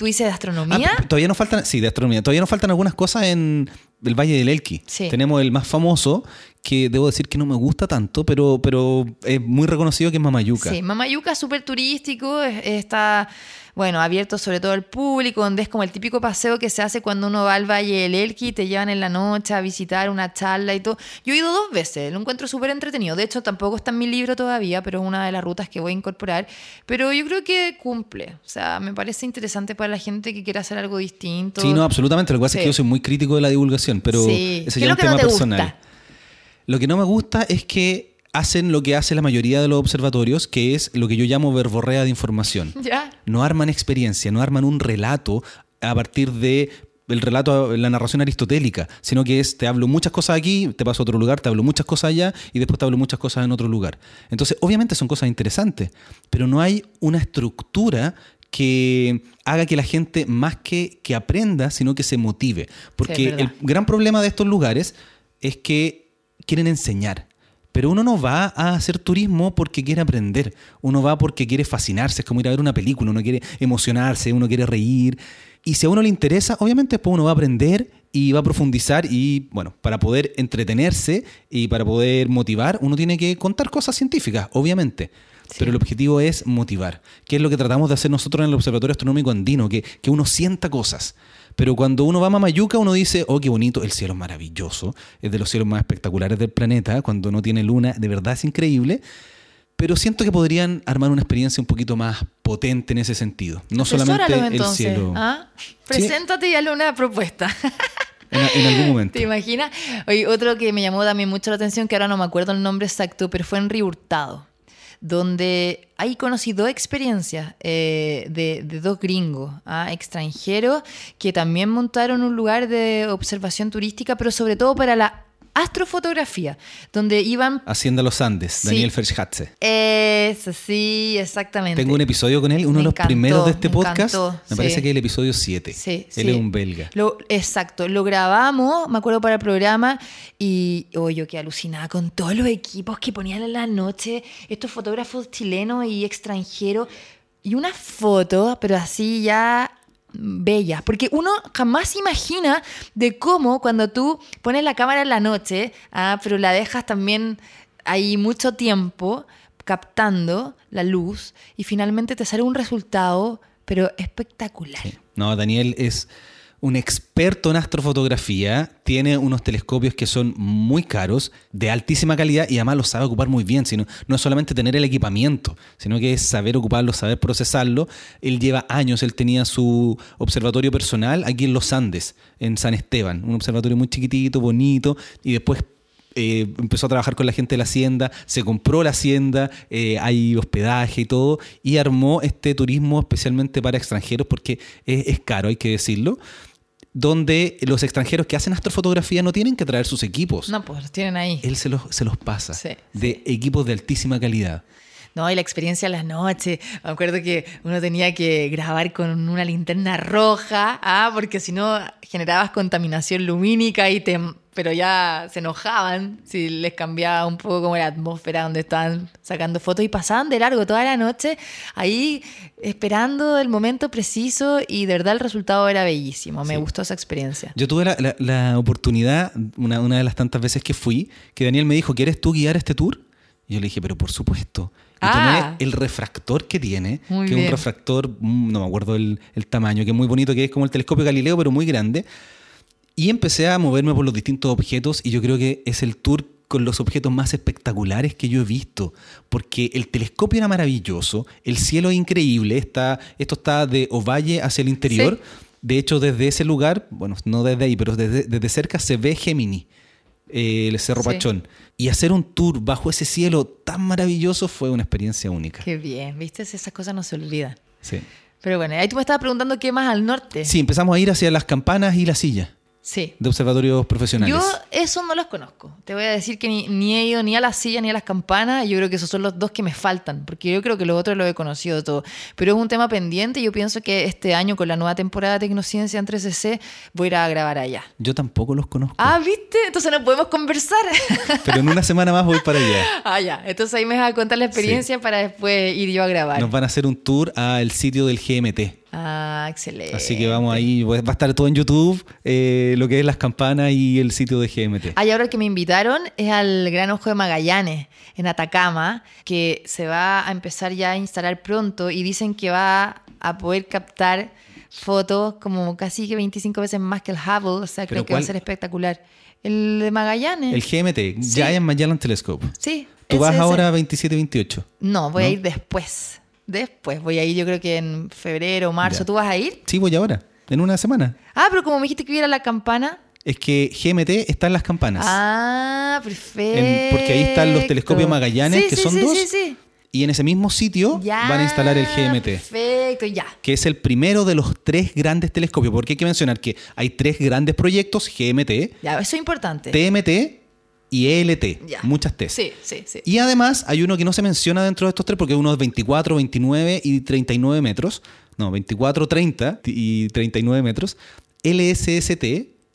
tú dices de
Ah,
astronomía.
p- todavía nos faltan, sí, de astronomía. Todavía nos faltan algunas cosas en el Valle del Elqui.
Sí.
Tenemos el más famoso, que debo decir que no me gusta tanto, pero, pero es muy reconocido que es Mamayuca.
Sí, Mamayuca es súper turístico, es- está, bueno, abierto sobre todo al público, donde es como el típico paseo que se hace cuando uno va al Valle del Elqui y te llevan en la noche a visitar una charla y todo. Yo he ido dos veces, lo encuentro súper entretenido. De hecho, tampoco está en mi libro todavía, pero es una de las rutas que voy a incorporar. Pero yo creo que cumple, o sea, me parece interesante para la gente que quiera hacer algo distinto.
Sí, no, absolutamente. Lo que pasa es
Sí.
que yo soy muy crítico de la divulgación, pero
Sí.
ese
¿Qué
ya
es
es un tema
no te
personal.
gusta?
Lo que no me gusta es que hacen lo que hace la mayoría de los observatorios, que es lo que yo llamo verborrea de información.
¿Ya?
No arman experiencia, no arman un relato a partir de el relato, la narración aristotélica, sino que es te hablo muchas cosas aquí, te paso a otro lugar, te hablo muchas cosas allá y después te hablo muchas cosas en otro lugar. Entonces, obviamente son cosas interesantes, pero no hay una estructura que haga que la gente más que, que aprenda, sino que se motive. Porque el gran problema de estos lugares es que quieren enseñar. Pero uno no va a hacer turismo porque quiere aprender. Uno va porque quiere fascinarse. Es como ir a ver una película. Uno quiere emocionarse, uno quiere reír. Y si a uno le interesa, obviamente después uno va a aprender y va a profundizar. Y bueno, para poder entretenerse y para poder motivar, uno tiene que contar cosas científicas, obviamente. Pero el objetivo es motivar, que es lo que tratamos de hacer nosotros en el Observatorio Astronómico Andino, que, que uno sienta cosas. Pero cuando uno va a Mamayuca, uno dice, oh, qué bonito, el cielo es maravilloso, es de los cielos más espectaculares del planeta, cuando no tiene luna, de verdad es increíble. Pero siento que podrían armar una experiencia un poquito más potente en ese sentido. No solamente
Asesóralos,
el
entonces,
cielo.
¿ah? Preséntate y hazle una propuesta.
En, en algún momento.
¿Te imaginas? Oye, otro que me llamó también mucho la atención, que ahora no me acuerdo el nombre exacto, pero fue en Río Hurtado, donde ahí conocí dos experiencias eh, de, dos gringos ¿ah? extranjeros que también montaron un lugar de observación turística, pero sobre todo para la astrofotografía, donde iban...
Hacienda Los Andes,
Sí.
Daniel Ferschatze.
Eso, sí, exactamente.
Tengo un episodio con él, uno
Me
de los
encantó,
primeros de este
me
podcast.
encantó,
me parece
sí.
que es el episodio 7.
Sí,
Él es un belga.
Lo, exacto, lo grabamos, me acuerdo para el programa, y oh, yo quedé alucinada con todos los equipos que ponían en la noche, estos fotógrafos chilenos y extranjeros, y una foto, pero así ya bellas, porque uno jamás imagina de cómo cuando tú pones la cámara en la noche, ah, pero la dejas también ahí mucho tiempo captando la luz y finalmente te sale un resultado, pero espectacular.
No, Daniel es un experto en astrofotografía, tiene unos telescopios que son muy caros, de altísima calidad y además los sabe ocupar muy bien. Sino, no es solamente tener el equipamiento, sino que es saber ocuparlo, saber procesarlo. Él lleva años, él tenía su observatorio personal aquí en los Andes, en San Esteban, un observatorio muy chiquitito, bonito, y después eh, empezó a trabajar con la gente de la hacienda, se compró la hacienda, eh, hay hospedaje y todo, y armó este turismo especialmente para extranjeros porque es, es caro, hay que decirlo, donde los extranjeros que hacen astrofotografía no tienen que traer sus equipos.
No, pues los tienen ahí.
Él se los, se los pasa
Sí,
de equipos de altísima calidad.
No, y la experiencia en la noche. Me acuerdo que uno tenía que grabar con una linterna roja, ah, porque si no generabas contaminación lumínica y te pero ya se enojaban si les cambiaba un poco como la atmósfera donde estaban sacando fotos y pasaban de largo toda la noche ahí esperando el momento preciso y de verdad el resultado era bellísimo. Me
Sí.
gustó esa experiencia.
Yo tuve la, la- la oportunidad, una, una de las tantas veces que fui, que Daniel me dijo, ¿quieres tú guiar este tour? Y yo le dije, pero por supuesto. Y
Ah.
tomé el refractor que tiene,
Muy
que es un refractor, mm, no me acuerdo el, el tamaño, que es muy bonito, que es como el telescopio Galileo, pero muy grande. Y empecé a moverme por los distintos objetos y yo creo que es el tour con los objetos más espectaculares que yo he visto, porque el telescopio era maravilloso, el cielo es increíble, está, esto está de Ovalle hacia el interior.
Sí.
De hecho, desde ese lugar, bueno, no desde ahí, pero desde, desde cerca se ve Gemini, eh, el Cerro
Sí.
Pachón. Y hacer un tour bajo ese cielo tan maravilloso fue una experiencia única.
Qué bien, ¿viste? Esas cosas no se olvidan.
Sí.
Pero bueno, ahí tú me estabas preguntando qué más al norte.
Sí, empezamos a ir hacia las campanas y la silla
Sí.
de observatorios profesionales.
Yo eso no los conozco. Te voy a decir que ni, ni he ido ni a la silla ni a las campanas. Yo creo que esos son los dos que me faltan, porque yo creo que los otros los he conocido todo. Pero es un tema pendiente yo pienso que este año con la nueva temporada de Tecnociencia en 3CC voy a ir a grabar allá.
Yo tampoco los conozco.
Ah, ¿viste? Entonces no podemos conversar.
Pero en una semana más voy para allá.
ah, ya. Entonces ahí me vas a contar la experiencia para después ir yo a grabar.
Nos van a hacer un tour al sitio del GMT.
Ah, excelente.
Así que vamos ahí, va a estar todo en YouTube, eh, lo que es las campanas y el sitio de GMT.
Ah, y ahora el que me invitaron es al Gran Ojo de Magallanes, en Atacama, que se va a empezar ya a instalar pronto y dicen que va a poder captar fotos como casi que 25 veces más que el Hubble, o sea,
¿Pero
creo que va a ser espectacular. El de Magallanes.
El GMT,
Sí.
Giant Magellan Telescope.
Sí.
Tú vas
ese.
ahora a 27-28.
No, voy a ir después. Después, voy a ir yo creo que en febrero marzo.
Ya.
¿Tú vas a ir?
Sí, voy ahora, en una semana.
Ah, pero como me dijiste que iba a ir a la campana.
Es que GMT está en las campanas.
Ah, perfecto.
En- porque ahí están los telescopios Magallanes,
Sí,
que
sí,
son
sí,
dos.
Sí, sí.
Y en ese mismo sitio
Ya,
van a instalar el GMT.
Perfecto, ya.
que es el primero de los tres grandes telescopios, porque hay que mencionar que hay tres grandes proyectos, GMT,
Ya, eso es importante.
TMT y ELT,
Ya.
muchas T.
Sí, sí, sí.
Y además hay uno que no se menciona dentro de estos tres porque uno es 24, 29 y 39 metros. No, 24, 30 y 39 metros. LSST,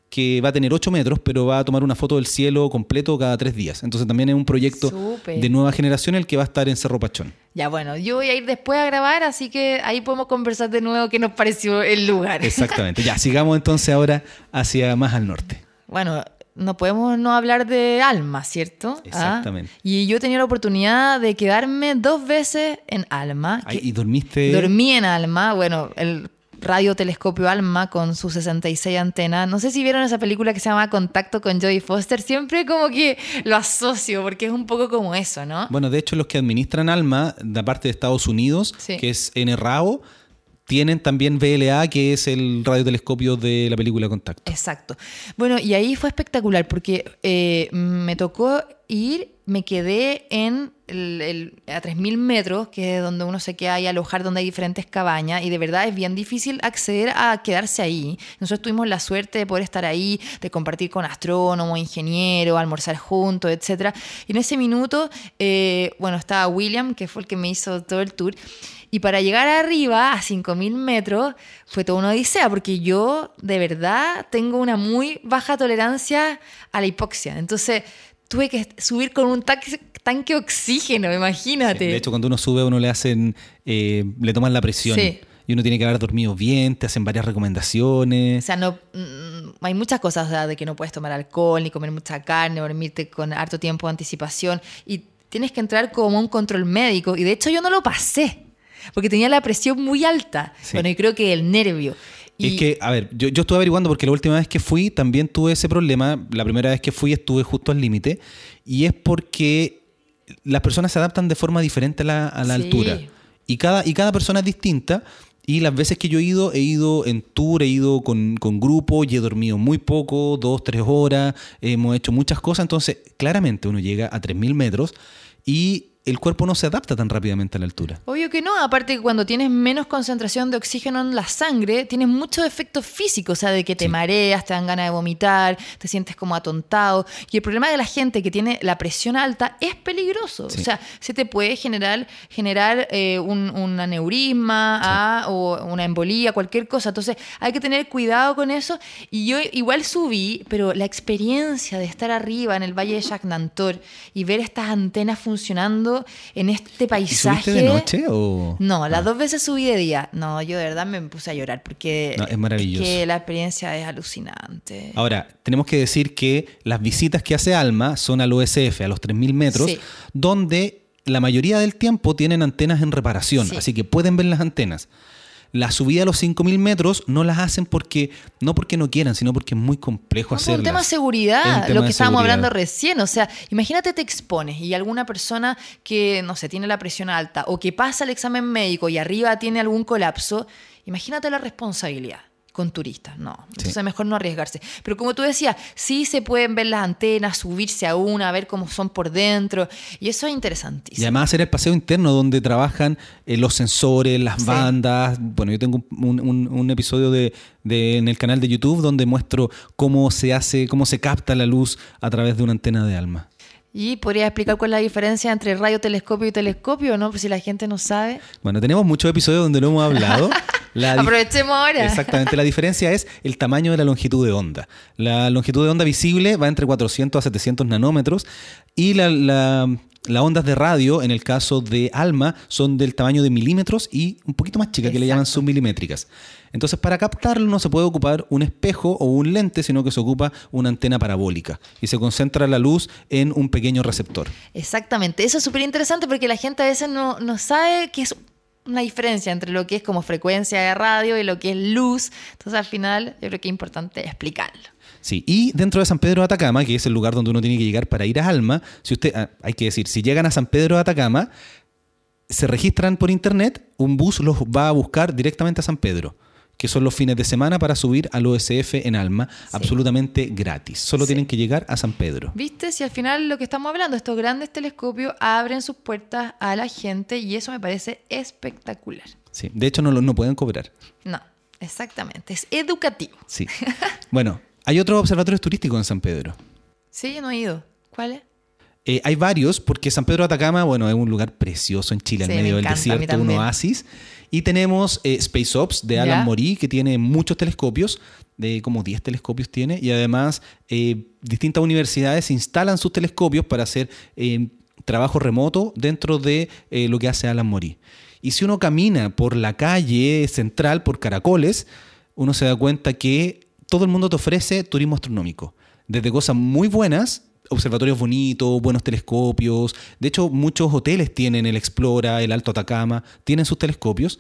que va a tener 8 metros, pero va a tomar una foto del cielo completo cada tres días. Entonces también es un proyecto
Súper.
de nueva generación el que va a estar en Cerro Pachón.
Ya, bueno, yo voy a ir después a grabar, así que ahí podemos conversar de nuevo qué nos pareció el lugar.
Exactamente. ya, sigamos entonces ahora hacia más al norte.
Bueno, no podemos no hablar de Alma, ¿cierto? Ah,
Exactamente.
Y yo tenía la oportunidad de quedarme dos veces en Alma.
Ay, y dormiste...
Dormí en Alma, bueno, el radiotelescopio Alma con sus 66 antenas. No sé si vieron esa película que se llama Contacto con Jodie Foster. Siempre como que lo asocio porque es un poco como eso, ¿no?
Bueno, de hecho, los que administran ALMA, de parte de Estados Unidos,
Sí.
que es NRAO, tienen también VLA, que es el radiotelescopio de la película Contacto.
Exacto. Bueno, y ahí fue espectacular porque eh, me tocó ir, me quedé en el, el- a 3.000 metros, que es donde uno se queda y alojar, donde hay diferentes cabañas, y de verdad es bien difícil acceder a quedarse ahí. Nosotros tuvimos la suerte de poder estar ahí, de compartir con astrónomos, ingenieros, almorzar juntos, etc. Y en ese minuto, eh, bueno, estaba William, que fue el que me hizo todo el tour, y para llegar arriba, a 5.000 metros, fue toda una odisea, porque yo de verdad tengo una muy baja tolerancia a la hipoxia. Entonces tuve que subir con un taxi- tanque de oxígeno, imagínate.
De hecho, cuando uno sube, uno le hacen, eh, le toman la presión.
Sí.
Y uno tiene que haber dormido bien, te hacen varias
o
recomendaciones.
sea, no, mm, hay muchas cosas, o sea, de que no puedes tomar alcohol, ni comer mucha carne, dormirte con harto tiempo de anticipación. Y tienes que entrar como un control médico. Y de hecho yo no lo pasé, porque tenía la presión muy alta.
Sí.
Bueno, y creo que el nervio. Y,
Es que, a ver, yo, yo estuve averiguando porque la última vez que fui también tuve ese problema. La primera vez que fui estuve justo al límite. Y es porque las personas se adaptan de forma diferente a la, a la
Sí.
altura. Y cada, y cada persona es distinta. Y las veces que yo he ido, he ido en tour, he ido con, con grupo y he dormido muy poco, dos, tres horas, hemos hecho muchas cosas. Entonces, claramente uno llega a 3.000 metros y el cuerpo no se adapta tan rápidamente a la altura.
Obvio que no, aparte que cuando tienes menos concentración de oxígeno en la sangre, tienes muchos efectos físicos, o sea, de que te
Sí.
mareas, te dan ganas de vomitar, te sientes como atontado. Y el problema de la gente que tiene la presión alta es peligroso.
Sí.
O sea, se te puede generar, generar eh, un, un aneurisma ah, o una embolía, cualquier cosa. Entonces hay que tener cuidado con eso. Y yo igual subí, pero la experiencia de estar arriba en el Valle de Jacnantor y ver estas antenas funcionando en este
¿Y
paisaje.
subiste de noche o...?
No, las
Ah.
dos veces subí de día. No, yo de verdad me puse a llorar porque
No, es maravilloso.
que la experiencia es alucinante.
Ahora, tenemos que decir que las visitas que hace Alma son al OSF, a los 3.000 metros,
Sí.
donde la mayoría del tiempo tienen antenas en reparación,
Sí.
así que pueden ver las antenas. La subida a los 5.000 metros no las hacen porque no porque no quieran, sino porque es muy complejo
No,
hacerlas.
un tema de
Es
seguridad,
tema
lo que estábamos
seguridad.
hablando recién. O sea, imagínate te expones y alguna persona que, no sé, tiene la presión alta o que pasa el examen médico y arriba tiene algún colapso, imagínate la responsabilidad con turistas. No, entonces mejor no arriesgarse. Pero como tú decías, sí se pueden ver las antenas, subirse a una, ver cómo son por dentro. Y eso es
Y
interesantísimo.
además hacer el paseo interno donde trabajan eh, los sensores, las
Sí.
bandas. Bueno, yo tengo un, un- un episodio de, de- en el canal de YouTube donde muestro cómo se hace, cómo se capta la luz a través de una antena de alma.
Y podría explicar cuál es la diferencia entre radiotelescopio y telescopio, ¿no? Por si la gente no sabe.
Bueno, tenemos muchos episodios donde lo hemos hablado. La
Aprovechemos ahora.
Exactamente, la diferencia es el tamaño de la longitud de onda. La longitud de onda visible va entre 400 a 700 nanómetros y la, la- las ondas de radio, en el caso de ALMA, son del tamaño de milímetros y un poquito más chica, que le llaman submilimétricas. Entonces, para captarlo no se puede ocupar un espejo o un lente, sino que se ocupa una antena parabólica y se concentra la luz en un pequeño receptor.
Exactamente, eso es súper interesante porque la gente a veces no, no sabe que es una diferencia entre lo que es como frecuencia de radio y lo que es luz. Entonces al final yo creo que es importante explicarlo.
Sí, y dentro de San Pedro de Atacama, que es el lugar donde uno tiene que llegar para ir a Alma, si usted, ah, hay que decir, si llegan a San Pedro de Atacama, se registran por internet, un bus los va a buscar directamente a San Pedro, que son los fines de semana para subir al OSF en Alma, absolutamente gratis. Solo
Sí.
tienen que llegar a San Pedro.
¿Viste? Si al final lo que estamos hablando, estos grandes telescopios abren sus puertas a la gente y eso me parece espectacular.
Sí, de hecho no, lo- no pueden cobrar.
No, exactamente, es educativo.
Sí. bueno, hay otros observatorios turísticos en San Pedro.
Sí, yo no he ido. ¿Cuál es?
Eh, hay varios, porque San Pedro de Atacama, bueno, es un lugar precioso en Chile,
Sí,
en
me
medio del
encanta,
desierto, un oasis. Y tenemos eh, Space Ops de. Alan Mori, que tiene muchos telescopios, de como 10 telescopios tiene, y además eh, distintas universidades instalan sus telescopios para hacer eh, trabajo remoto dentro de lo que hace Alan Mori. Y si uno camina por la calle central, por Caracoles, uno se da cuenta que todo el mundo te ofrece turismo astronómico. Desde cosas muy buenas, observatorios bonitos, buenos telescopios. De hecho, muchos hoteles tienen el Explora, el Alto Atacama, tienen sus telescopios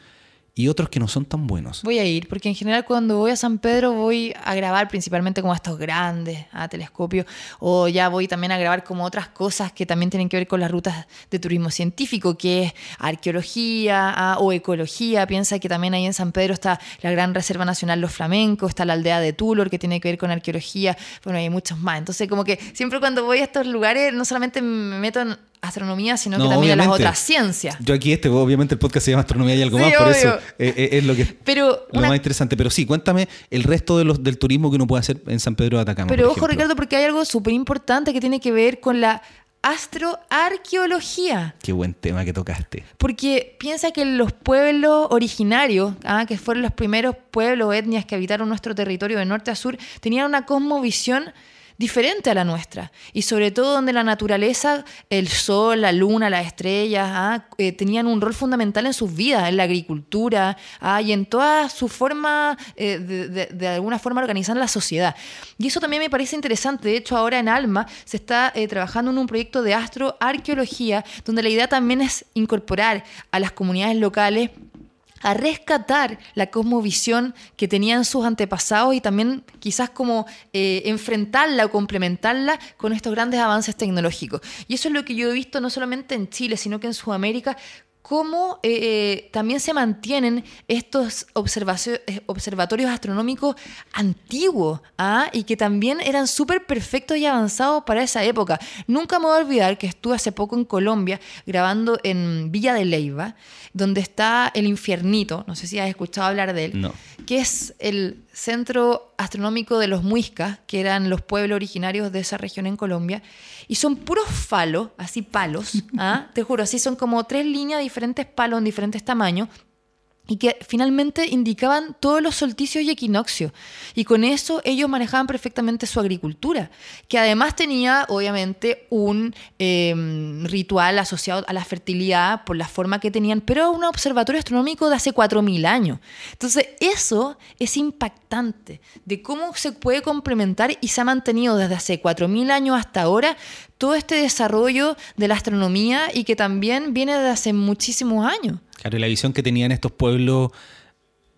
y otros que no son tan buenos.
Voy a ir, porque en general cuando voy a San Pedro voy a grabar principalmente como estos grandes a telescopio, o ya voy también a grabar como otras cosas que también tienen que ver con las rutas de turismo científico, que es arqueología ah, o ecología. Piensa que también ahí en San Pedro está la Gran Reserva Nacional Los Flamencos, está la aldea de Tulor, que tiene que ver con arqueología, bueno, hay muchos más. Entonces como que siempre cuando voy a estos lugares no solamente me meto en astronomía, sino que también en las otras ciencias.
Yo aquí, este, obviamente el podcast se llama Astronomía y algo
Sí,
más, por eso eh, eh, es lo que
Pero
lo
una
más interesante. Pero sí, cuéntame el resto de los, del turismo que uno puede hacer en San Pedro de Atacama.
Pero ojo. Ricardo, porque hay algo súper importante que tiene que ver con la astroarqueología.
Qué buen tema que tocaste.
Porque piensa que los pueblos originarios, ah, que fueron los primeros pueblos o etnias que habitaron nuestro territorio de norte a sur, tenían una cosmovisión diferente a la nuestra. Y sobre todo donde la naturaleza, el sol, la luna, las estrellas, ah, eh, tenían un rol fundamental en sus vidas, en la agricultura ah, y en toda su forma, eh, de, de- alguna forma, organizar la sociedad. Y eso también me parece interesante. De hecho, ahora en Alma se está eh, trabajando en un proyecto de astroarqueología, donde la idea también es incorporar a las comunidades locales a rescatar la cosmovisión que tenían sus antepasados y también quizás como eh, enfrentarla o complementarla con estos grandes avances tecnológicos. Y eso es lo que yo he visto no solamente en Chile, sino que en Sudamérica, cómo eh, eh, también se mantienen estos eh, observatorios astronómicos antiguos ¿ah? y que también eran súper perfectos y avanzados para esa época. Nunca me voy a olvidar que estuve hace poco en Colombia grabando en Villa de Leyva, donde está el Infiernito, no sé si has escuchado hablar de él,
No.
que es el centro astronómico de los Muiscas, que eran los pueblos originarios de esa región en Colombia, y son puros falos, así palos, ¿ah? te juro, así son como tres líneas diferentes palos en diferentes tamaños, y que finalmente indicaban todos los solsticios y equinoccios. Y con eso ellos manejaban perfectamente su agricultura, que además tenía obviamente un eh, ritual asociado a la fertilidad por la forma que tenían, pero un observatorio astronómico de hace 4.000 años. Entonces eso es impactante de cómo se puede complementar y se ha mantenido desde hace 4.000 años hasta ahora todo este desarrollo de la astronomía y que también viene de hace muchísimos años.
Claro, la visión que tenían estos pueblos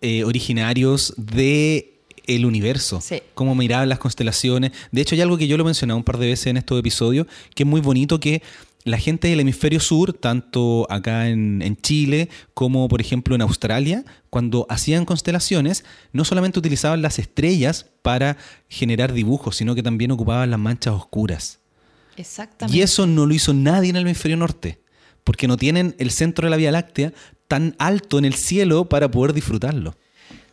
eh, originarios de el universo,
Sí.
cómo miraban las constelaciones. De hecho, hay algo que yo lo he mencionado un par de veces en estos episodios, que es muy bonito que la gente del hemisferio sur, tanto acá en, en Chile como por ejemplo en Australia, cuando hacían constelaciones, no solamente utilizaban las estrellas para generar dibujos, sino que también ocupaban las manchas oscuras.
Exactamente.
Y eso no lo hizo nadie en el hemisferio norte, porque no tienen el centro de la Vía Láctea tan alto en el cielo para poder disfrutarlo.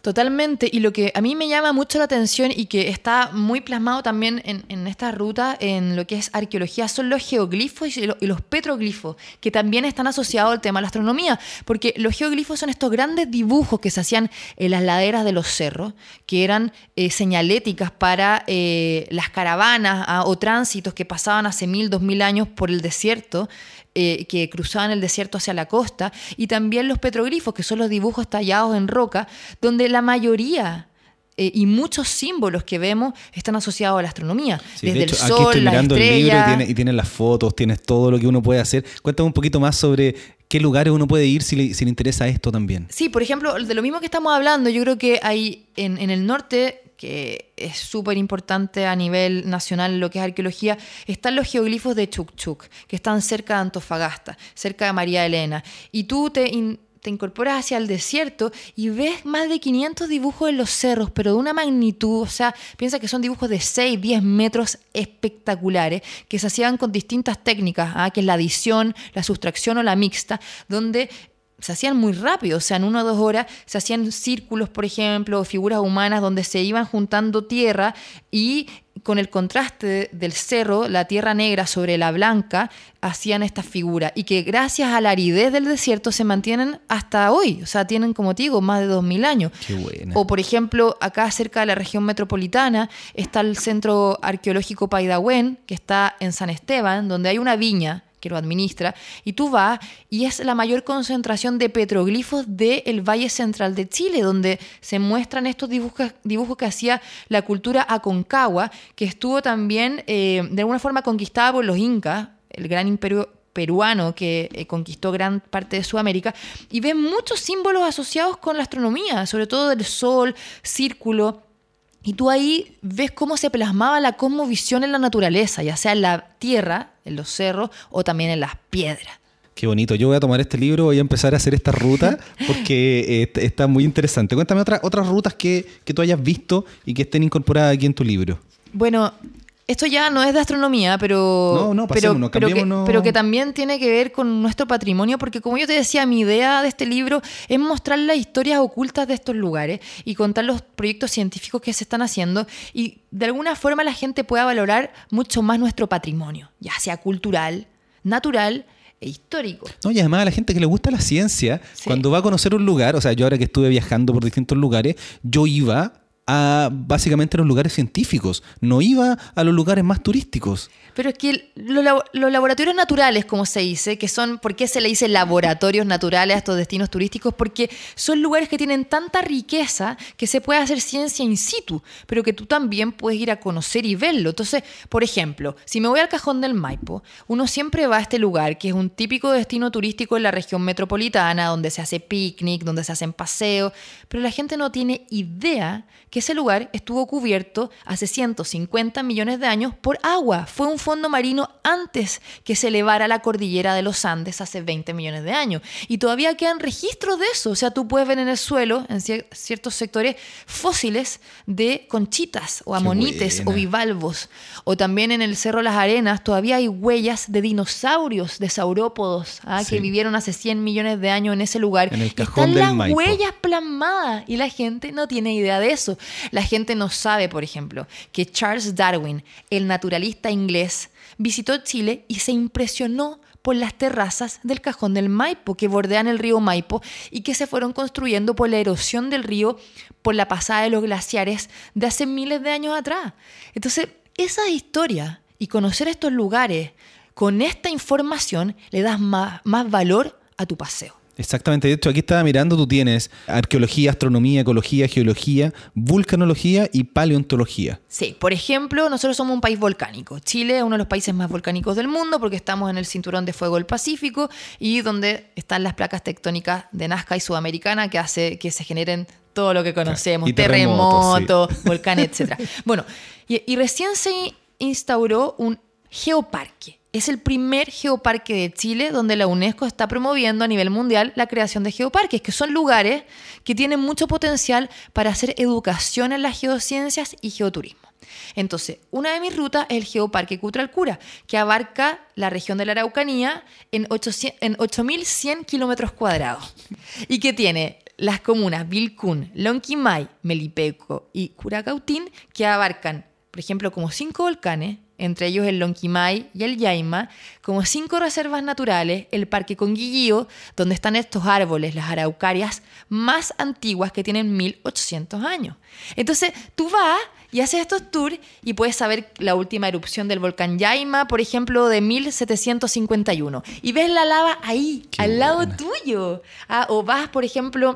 Totalmente, y lo que a mí me llama mucho la atención y que está muy plasmado también en, esta ruta, en lo que es arqueología, son los geoglifos y los petroglifos, que también están asociados al tema de la astronomía, porque los geoglifos son estos grandes dibujos que se hacían en las laderas de los cerros, que eran eh, señaléticas para eh, las caravanas ah, o tránsitos que pasaban hace mil, dos mil años por el desierto, eh, que cruzaban el desierto hacia la costa, y también los petroglifos, que son los dibujos tallados en roca, donde la mayoría eh, y muchos símbolos que vemos están asociados a la astronomía.
Sí,
Desde
de hecho,
el
aquí
sol,
estoy
la
mirando el libro y
estrella.
tiene, las fotos, tienes todo lo que uno puede hacer. Cuéntame un poquito más sobre qué lugares uno puede ir si le, si le interesa esto también.
Sí, por ejemplo, de lo mismo que estamos hablando, yo creo que hay en, en el norte, que es súper importante a nivel nacional lo que es arqueología, están los geoglifos de Chukchuk, que están cerca de Antofagasta, cerca de María Elena. Y tú te, te incorporas hacia el desierto y ves más de 500 dibujos en los cerros, pero de una magnitud, o sea, piensa que son dibujos de 6, 10 metros espectaculares, que se hacían con distintas técnicas, ¿ah? que es la adición, la sustracción o la mixta, donde se hacían muy rápido, o sea, en una o dos horas se hacían círculos, por ejemplo, figuras humanas donde se iban juntando tierra y con el contraste del cerro, la tierra negra sobre la blanca, hacían estas figuras y que gracias a la aridez del desierto se mantienen hasta hoy, o sea, tienen, como te digo, más de 2000 años.
Qué buena.
O, por ejemplo, acá cerca de la región metropolitana está el Centro Arqueológico Paidahuen, que está en San Esteban, donde hay una viña que lo administra, y tú vas y es la mayor concentración de petroglifos del Valle Central de Chile, donde se muestran estos dibujos, dibujos que hacía la cultura aconcagua, que estuvo también eh, de alguna forma conquistada por los incas, el gran imperio peruano que eh, conquistó gran parte de Sudamérica y ves muchos símbolos asociados con la astronomía, sobre todo del sol, círculo. Y tú ahí ves cómo se plasmaba la cosmovisión en la naturaleza, ya sea en la tierra, en los cerros o también en las piedras.
Qué bonito. Yo voy a tomar este libro, voy a empezar a hacer esta ruta porque eh, está muy interesante. Cuéntame otra- otras rutas que, que tú hayas visto y que estén incorporadas aquí en tu libro.
Bueno, esto ya no es de astronomía, pero,
No, no,
pero,
pasémonos,
pero, que, pero que también tiene que ver con nuestro patrimonio, porque como yo te decía, mi idea de este libro es mostrar las historias ocultas de estos lugares y contar los proyectos científicos que se están haciendo y de alguna forma la gente pueda valorar mucho más nuestro patrimonio, ya sea cultural, natural e histórico.
No, y además a la gente que le gusta la ciencia,
Sí.
cuando va a conocer un lugar, o sea, yo ahora que estuve viajando por distintos lugares, yo iba a básicamente a los lugares científicos, no iba a los lugares más turísticos.
Pero es que los laboratorios naturales, como se dice, que son, ¿por qué se le dice laboratorios naturales a estos destinos turísticos? Porque son lugares que tienen tanta riqueza que se puede hacer ciencia in situ, pero que tú también puedes ir a conocer y verlo. Entonces, por ejemplo, si me voy al cajón del Maipo, uno siempre va a este lugar, que es un típico destino turístico en la región metropolitana, donde se hace picnic, donde se hacen paseos, pero la gente no tiene idea que ese lugar estuvo cubierto hace 150 millones de años por agua. Fue un fondo marino antes que se elevara la cordillera de los Andes hace 20 millones de años. Y todavía quedan registros de eso. O sea, tú puedes ver en el suelo, en cier- ciertos sectores, fósiles de conchitas o amonites o bivalvos. O también en el Cerro Las Arenas todavía hay huellas de dinosaurios, de saurópodos, ¿ah?
Sí.
que vivieron hace 100 millones de años en ese lugar.
En el cajón
Están
del
las
Maipo.
huellas plasmadas y la gente no tiene idea de eso. La gente no sabe, por ejemplo, que Charles Darwin, el naturalista inglés, visitó Chile y se impresionó por las terrazas del cajón del Maipo que bordean el río Maipo y que se fueron construyendo por la erosión del río por la pasada de los glaciares de hace miles de años atrás. Entonces, esa historia y conocer estos lugares con esta información le das más, más valor a tu paseo.
Exactamente, de hecho aquí estaba mirando, tú tienes arqueología, astronomía, ecología, geología, vulcanología y paleontología.
Sí, por ejemplo, nosotros somos un país volcánico. Chile es uno de los países más volcánicos del mundo porque estamos en el cinturón de fuego del Pacífico y donde están las placas tectónicas de Nazca y Sudamericana que hace que se generen todo lo que conocemos,
terremotos,
terremotos, volcanes, etc. Bueno, y, y recién se instauró un geoparque. Es el primer geoparque de Chile donde la UNESCO está promoviendo a nivel mundial la creación de geoparques, que son lugares que tienen mucho potencial para hacer educación en las geociencias y geoturismo. Entonces, una de mis rutas es el Geoparque Cutralcura, que abarca la región de la Araucanía en 800 en 8.100 kilómetros cuadrados y que tiene las comunas Vilcún, Lonquimay, Melipeco y Curacautín, que abarcan, por ejemplo, como cinco volcanes, entre ellos el Lonquimay y el Yaima, como cinco reservas naturales, el Parque Conguillío, donde están estos árboles, las araucarias más antiguas que tienen 1800 años. Entonces, tú vas y haces estos tours y puedes saber la última erupción del volcán Yaima, por ejemplo, de 1751. Y ves la lava ahí,
Qué
al lado tuyo. Ah, o vas, por ejemplo,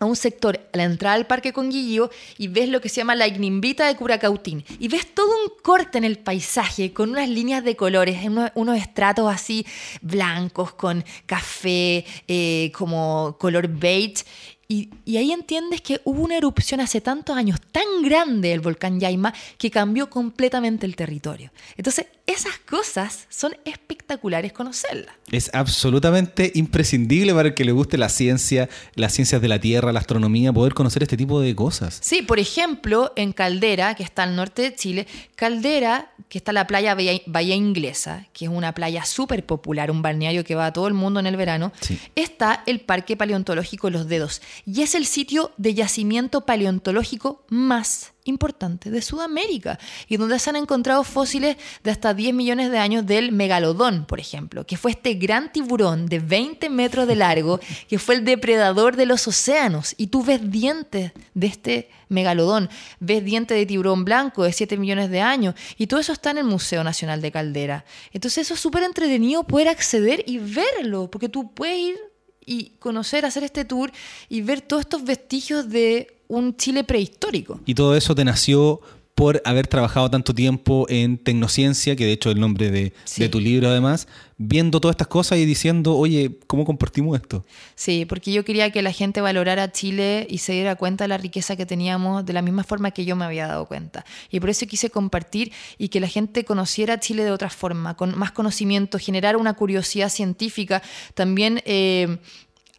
a un sector, a la entrada al Parque Conguillío, y ves lo que se llama la ignimbita de Curacautín. Y ves todo un corte en el paisaje con unas líneas de colores, unos, unos estratos así blancos, con café, eh, como color beige. Y, y ahí entiendes que hubo una erupción hace tantos años tan grande del volcán Yaima que cambió completamente el territorio. Entonces, esas cosas son espectaculares conocerlas.
Es absolutamente imprescindible para el que le guste la ciencia, las ciencias de la Tierra, la astronomía, poder conocer este tipo de cosas.
Sí, por ejemplo, en Caldera, que está al norte de Chile, Caldera, que está la playa Bahía, Bahía Inglesa, que es una playa súper popular, un balneario que va a todo el mundo en el verano,
Sí.
está el Parque Paleontológico Los Dedos y es el sitio de yacimiento paleontológico más importante de Sudamérica y donde se han encontrado fósiles de hasta 10 millones de años del megalodón, por ejemplo, que fue este gran tiburón de 20 metros de largo que fue el depredador de los océanos y tú ves dientes de este megalodón, ves dientes de tiburón blanco de 7 millones de años y todo eso está en el Museo Nacional de Caldera. Entonces eso es súper entretenido poder acceder y verlo, porque tú puedes ir y conocer, hacer este tour y ver todos estos vestigios de un Chile prehistórico.
Y todo eso te nació por haber trabajado tanto tiempo en tecnociencia, que de hecho es el nombre de,
Sí.
de tu libro además, viendo todas estas cosas y diciendo, oye, ¿cómo compartimos esto?
Sí, porque yo quería que la gente valorara Chile y se diera cuenta de la riqueza que teníamos de la misma forma que yo me había dado cuenta. Y por eso quise compartir y que la gente conociera Chile de otra forma, con más conocimiento, generar una curiosidad científica, también eh,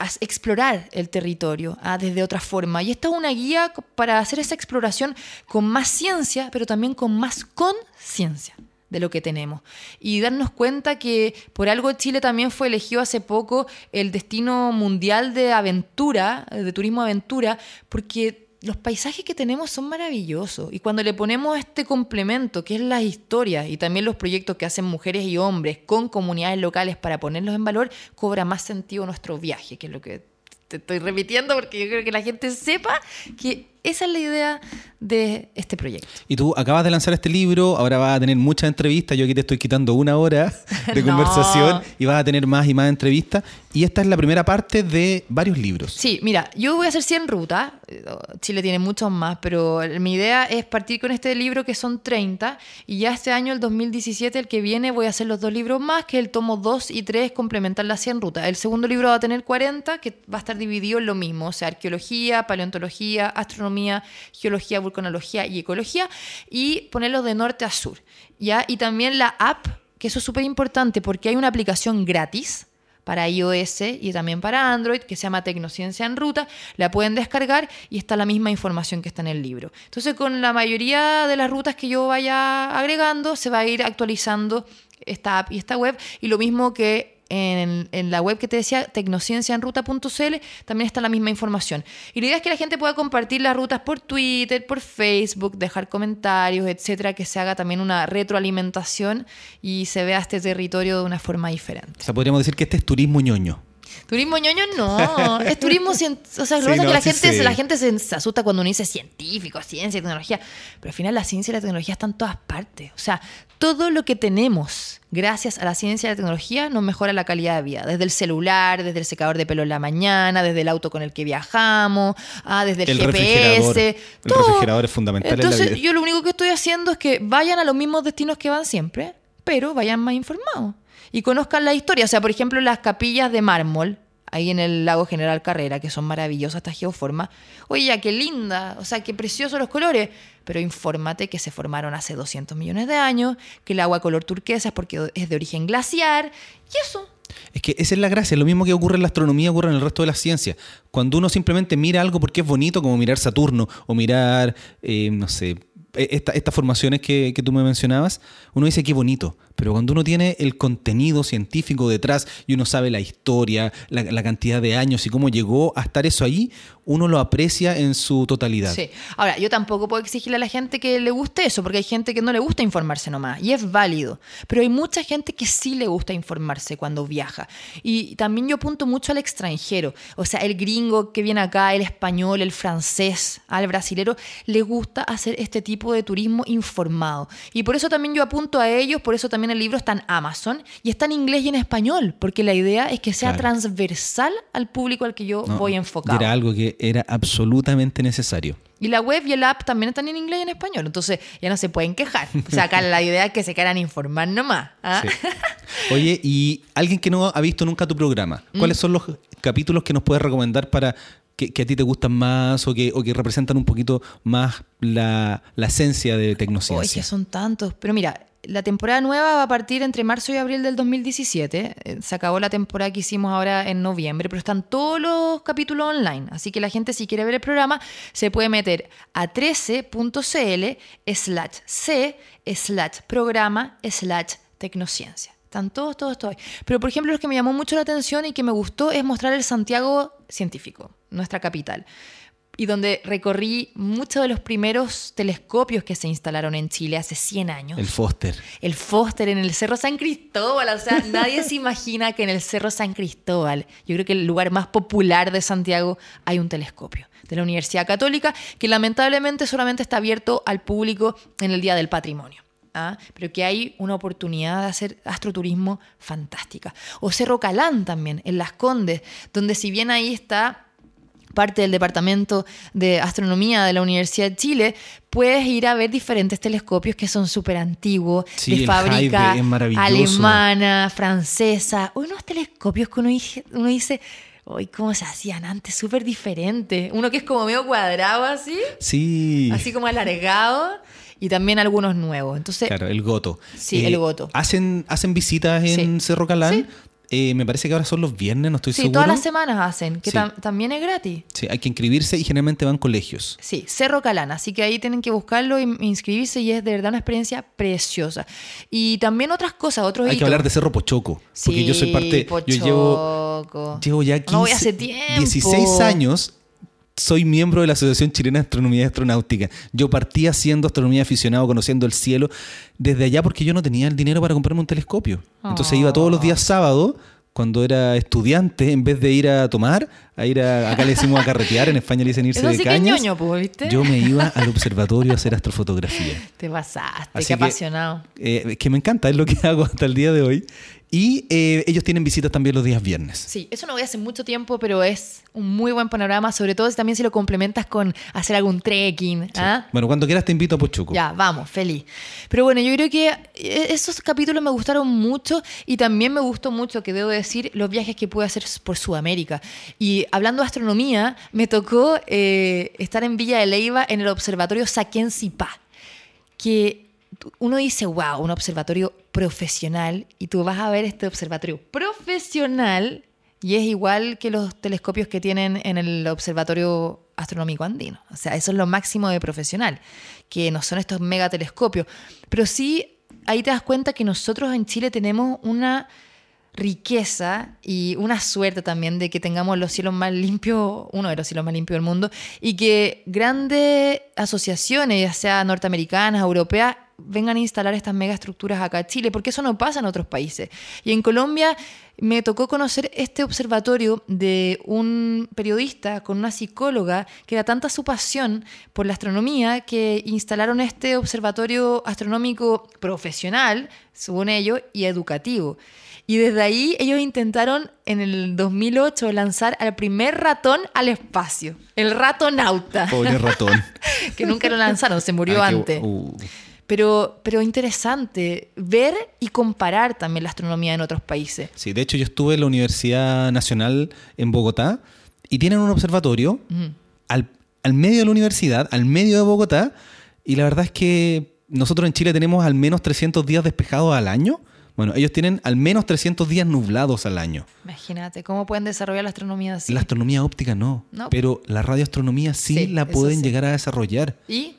as- explorar el territorio ah, desde otra forma. Y esta es una guía para hacer esa exploración con más ciencia, pero también con más conciencia de lo que tenemos. Y darnos cuenta que por algo Chile también fue elegido hace poco el destino mundial de aventura, de turismo aventura, porque los paisajes que tenemos son maravillosos. Y cuando le ponemos este complemento, que es la historia, y también los proyectos que hacen mujeres y hombres con comunidades locales para ponerlos en valor, cobra más sentido nuestro viaje, que es lo que te estoy repitiendo, porque yo creo que la gente sepa que esa es la idea de este proyecto.
Y tú acabas de lanzar este libro, ahora vas a tener muchas entrevistas, yo aquí te estoy quitando una hora de
No.
conversación y vas a tener más y más entrevistas. Y esta es la primera parte de varios libros.
Sí, mira, yo voy a hacer 100 rutas. Chile tiene muchos más, pero mi idea es partir con este libro que son 30 y ya este año, el 2017, el que viene, voy a hacer los dos libros más, que el tomo 2 y 3 complementar las 100 rutas. El segundo libro va a tener 40, que va a estar dividido en lo mismo, o sea, arqueología, paleontología, astronomía, geología, vulcanología y ecología, y ponerlos de norte a sur. ¿ya? Y también la app, que eso es súper importante porque hay una aplicación gratis para iOS y también para Android, que se llama Tecnociencia en Ruta. La pueden descargar y está la misma información que está en el libro. Entonces, con la mayoría de las rutas que yo vaya agregando, se va a ir actualizando esta app y esta web. Y lo mismo que en, en la web que te decía, tecnocienciaenruta.cl, también está la misma información. Y la idea es que la gente pueda compartir las rutas por Twitter, por Facebook, dejar comentarios, etcétera, que se haga también una retroalimentación y se vea este territorio de una forma diferente.
O sea, podríamos decir que este es turismo ñoño.
Turismo ñoño no, es turismo cien- o sea, lo
Sí,
que pasa es
no,
que la
sí
gente, la gente se, se asusta cuando uno dice científico, ciencia, tecnología, pero al final la ciencia y la tecnología están en todas partes. O sea, todo lo que tenemos gracias a la ciencia y la tecnología nos mejora la calidad de vida, desde el celular, desde el secador de pelo en la mañana, desde el auto con el que viajamos, ah, desde el,
El refrigerador.
GPS,
El
todo.
refrigerador es fundamental en la
Entonces,
vida.
yo lo único que estoy haciendo es que vayan a los mismos destinos que van siempre, pero vayan más informados y conozcan la historia. O sea, por ejemplo, las capillas de mármol ahí en el lago General Carrera, que son maravillosas estas geoformas. Oye, ya, qué linda, o sea, qué preciosos los colores. Pero infórmate que se formaron hace 200 millones de años, que el agua color turquesa es porque es de origen glaciar, y eso.
Es que esa es la gracia, lo mismo que ocurre en la astronomía ocurre en el resto de la ciencia. Cuando uno simplemente mira algo porque es bonito, como mirar Saturno o mirar, eh, no sé, e-, esta- estas formaciones que, que tú me mencionabas, uno dice qué bonito. Pero cuando uno tiene el contenido científico detrás y uno sabe la historia, la, cantidad de años y cómo llegó a estar eso ahí, uno lo aprecia en su totalidad.
Sí. Ahora, yo tampoco puedo exigirle a la gente que le guste eso, porque hay gente que no le gusta informarse nomás, y es válido. Pero hay mucha gente que sí le gusta informarse cuando viaja. Y también yo apunto mucho al extranjero. O sea, el gringo que viene acá, el español, el francés, al brasilero, le gusta hacer este tipo de turismo informado. Y por eso también yo apunto a ellos, por eso también el libro está en Amazon y está en inglés y en español, porque la idea es que sea
Claro.
transversal al público al que yo
No,
voy enfocado.
Era algo que era absolutamente necesario.
Y la web y el app también están en inglés y en español. Entonces ya no se pueden quejar. O sea, acá la idea es que se quieran informar nomás. ¿ah?
Sí. Oye, y alguien que no ha visto nunca tu programa,
Mm.
¿cuáles son los capítulos que nos puedes recomendar para que, a ti te gustan más o que, o que representan un poquito más la, la esencia de
Oye,
Tecnociencia?
que son tantos. Pero mira, la temporada nueva va a partir entre marzo y abril del 2017. Eh, Se acabó la temporada que hicimos ahora en noviembre, pero están todos los capítulos online. Así que la gente, si quiere ver el programa, se puede meter a 13.cl slash c slash programa slash tecnociencia. Están todos, todos, todos. Pero, por ejemplo, lo que me llamó mucho la atención y que me gustó es mostrar el Santiago científico, nuestra capital y donde recorrí muchos de los primeros telescopios que se instalaron en Chile hace 100 años.
El Foster.
El Foster en el Cerro San Cristóbal, o sea, nadie se imagina que en el Cerro San Cristóbal, yo creo que el lugar más popular de Santiago, hay un telescopio de la Universidad Católica que lamentablemente solamente está abierto al público en el Día del Patrimonio. ¿Ah? Pero que hay una oportunidad de hacer astroturismo fantástica. O Cerro Calán también, en Las Condes, donde si bien ahí está parte del Departamento de Astronomía de la Universidad de Chile, puedes ir a ver diferentes telescopios que son súper antiguos,
Sí,
de fábrica alemana, francesa, unos telescopios que uno dice, uno dice ¿cómo se hacían antes? Súper diferente. Uno que es como medio cuadrado así,
Sí.
así como alargado, y también algunos nuevos. Entonces,
Claro, el Goto. Eh,
Sí, el Goto.
Hacen, hacen visitas en
Sí.
Cerro Calán.
Sí.
Eh, me parece que ahora son los viernes, no estoy
sí,
seguro.
todas las semanas hacen, que
Sí.
tam- también es gratis.
Sí, hay que inscribirse y generalmente van colegios.
Sí, Cerro Calán, así que ahí tienen que buscarlo e inscribirse y es de verdad una experiencia preciosa. Y también otras cosas, otros
Hay que hablar de Cerro Pochoco. Porque yo soy parte. Yo llevo,
Pochoco.
llevo ya 15,
No voy hace tiempo.
16 años. Soy miembro de la Asociación Chilena de Astronomía y Astronáutica. Yo partí haciendo astronomía aficionado, conociendo el cielo, desde allá porque yo no tenía el dinero para comprarme un telescopio. Entonces iba todos los días sábado, cuando era estudiante, en vez de ir a tomar, a ir a, acá le decimos a carretear, en España le dicen irse
Eso
de
sí que
cañas.
ñoño, pues, ¿viste?
Yo me iba al observatorio a hacer astrofotografía.
Te pasaste,
Así
qué
que-
apasionado.
Eh, es que me encanta, es lo que hago hasta el día de hoy. Y eh, ellos tienen visitas también los días viernes.
Sí, eso no voy hace mucho tiempo, pero es un muy buen panorama, sobre todo si también si lo complementas con hacer algún trekking. ¿ah?
Bueno, cuando quieras te invito a Pochuco.
Ya, vamos, feliz. Pero bueno, yo creo que eh, esos capítulos me gustaron mucho y también me gustó mucho, que debo decir, los viajes que pude hacer por Sudamérica. Y hablando de astronomía, me tocó eh, estar en Villa de Leyva en el observatorio Saquén-Sipá, que tú- uno dice, wow, un observatorio profesional, y tú vas a ver este observatorio profesional y es igual que los telescopios que tienen en el Observatorio Astronómico Andino. O sea, eso es lo máximo de profesional, que no son estos megatelescopios. Pero sí, ahí te das cuenta que nosotros en Chile tenemos una riqueza y una suerte también de que tengamos los cielos más limpios, uno de los cielos más limpios del mundo, y que grandes asociaciones, ya sea norteamericanas, europeas, vengan a instalar estas megaestructuras acá a Chile, porque eso no pasa en otros países. Y en Colombia me tocó conocer este observatorio de un periodista con una psicóloga que era tanta su pasión por la astronomía que instalaron este observatorio astronómico profesional, según ellos, y educativo. Y desde ahí ellos intentaron en el 2008 lanzar al primer ratón al espacio, el ratonauta,
Pobre ratón.
que nunca lo lanzaron, se murió
Ah, qué-
antes.
uh.
Pero, pero interesante ver y comparar también la astronomía en otros países.
Sí, de hecho yo estuve en la Universidad Nacional en Bogotá y tienen un observatorio al, al medio de la universidad, al medio de Bogotá, y la verdad es que nosotros en Chile tenemos al menos 300 días despejados al año. Bueno, ellos tienen al menos 300 días nublados al año.
Imagínate, ¿cómo pueden desarrollar la astronomía así?
La astronomía óptica no,
No.
pero la radioastronomía sí,
Sí,
la pueden
sí.
llegar a desarrollar.
¿Y?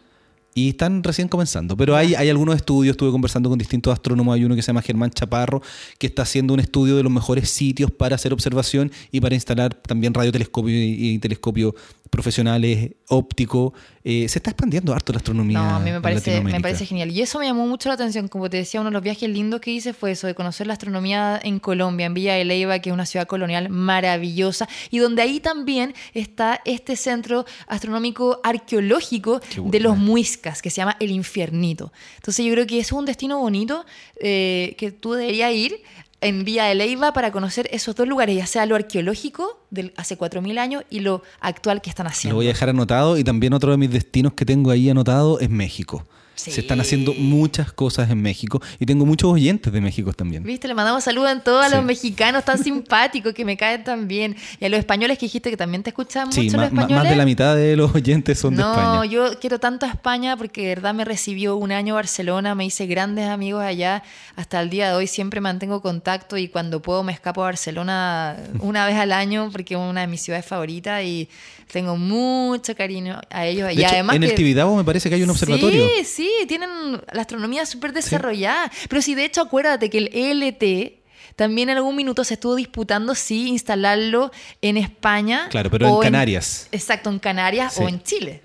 Y están recién comenzando. Pero hay, hay algunos estudios, estuve conversando con distintos astrónomos. Hay uno que se llama Germán Chaparro, que está haciendo un estudio de los mejores sitios para hacer observación y para instalar también radiotelescopios y, y telescopios profesionales, ópticos. Eh, se está expandiendo harto la astronomía.
No, a mí me parece, me parece genial. Y eso me llamó mucho la atención. Como te decía, uno de los viajes lindos que hice fue eso, de conocer la astronomía en Colombia, en Villa de Leyva, que es una ciudad colonial maravillosa, y donde ahí también está este centro astronómico arqueológico de los que se llama El Infiernito. Entonces yo creo que es un destino bonito eh, que tú deberías ir en Villa de Leyva para conocer esos dos lugares, ya sea lo arqueológico del hace 4.000 años y lo actual que están
Lo
haciendo.
voy a dejar anotado y también otro de mis destinos que tengo ahí anotado es México.
Sí.
Se están haciendo muchas cosas en México y tengo muchos oyentes de México también.
Viste, le mandamos saludos a todos
Sí.
los mexicanos tan simpáticos que me caen tan bien. Y a los españoles que dijiste que también te escuchan
Sí,
mucho los españoles.
más de la mitad de los oyentes son de
no,
España.
yo quiero tanto a España porque de verdad me recibió un año Barcelona, me hice grandes amigos allá. Hasta el día de hoy siempre mantengo contacto y cuando puedo me escapo a Barcelona una vez al año porque es una de mis ciudades favoritas y tengo mucho cariño a ellos.
De
y
hecho,
además
en el
que-
Tibidabo me parece que hay un observatorio.
Sí, sí, tienen la astronomía súper desarrollada. Pero sí, de hecho, acuérdate que el ELT también en algún minuto se estuvo disputando si instalarlo en España.
Claro, pero en Canarias.
exacto, en Canarias
Sí.
o en Chile.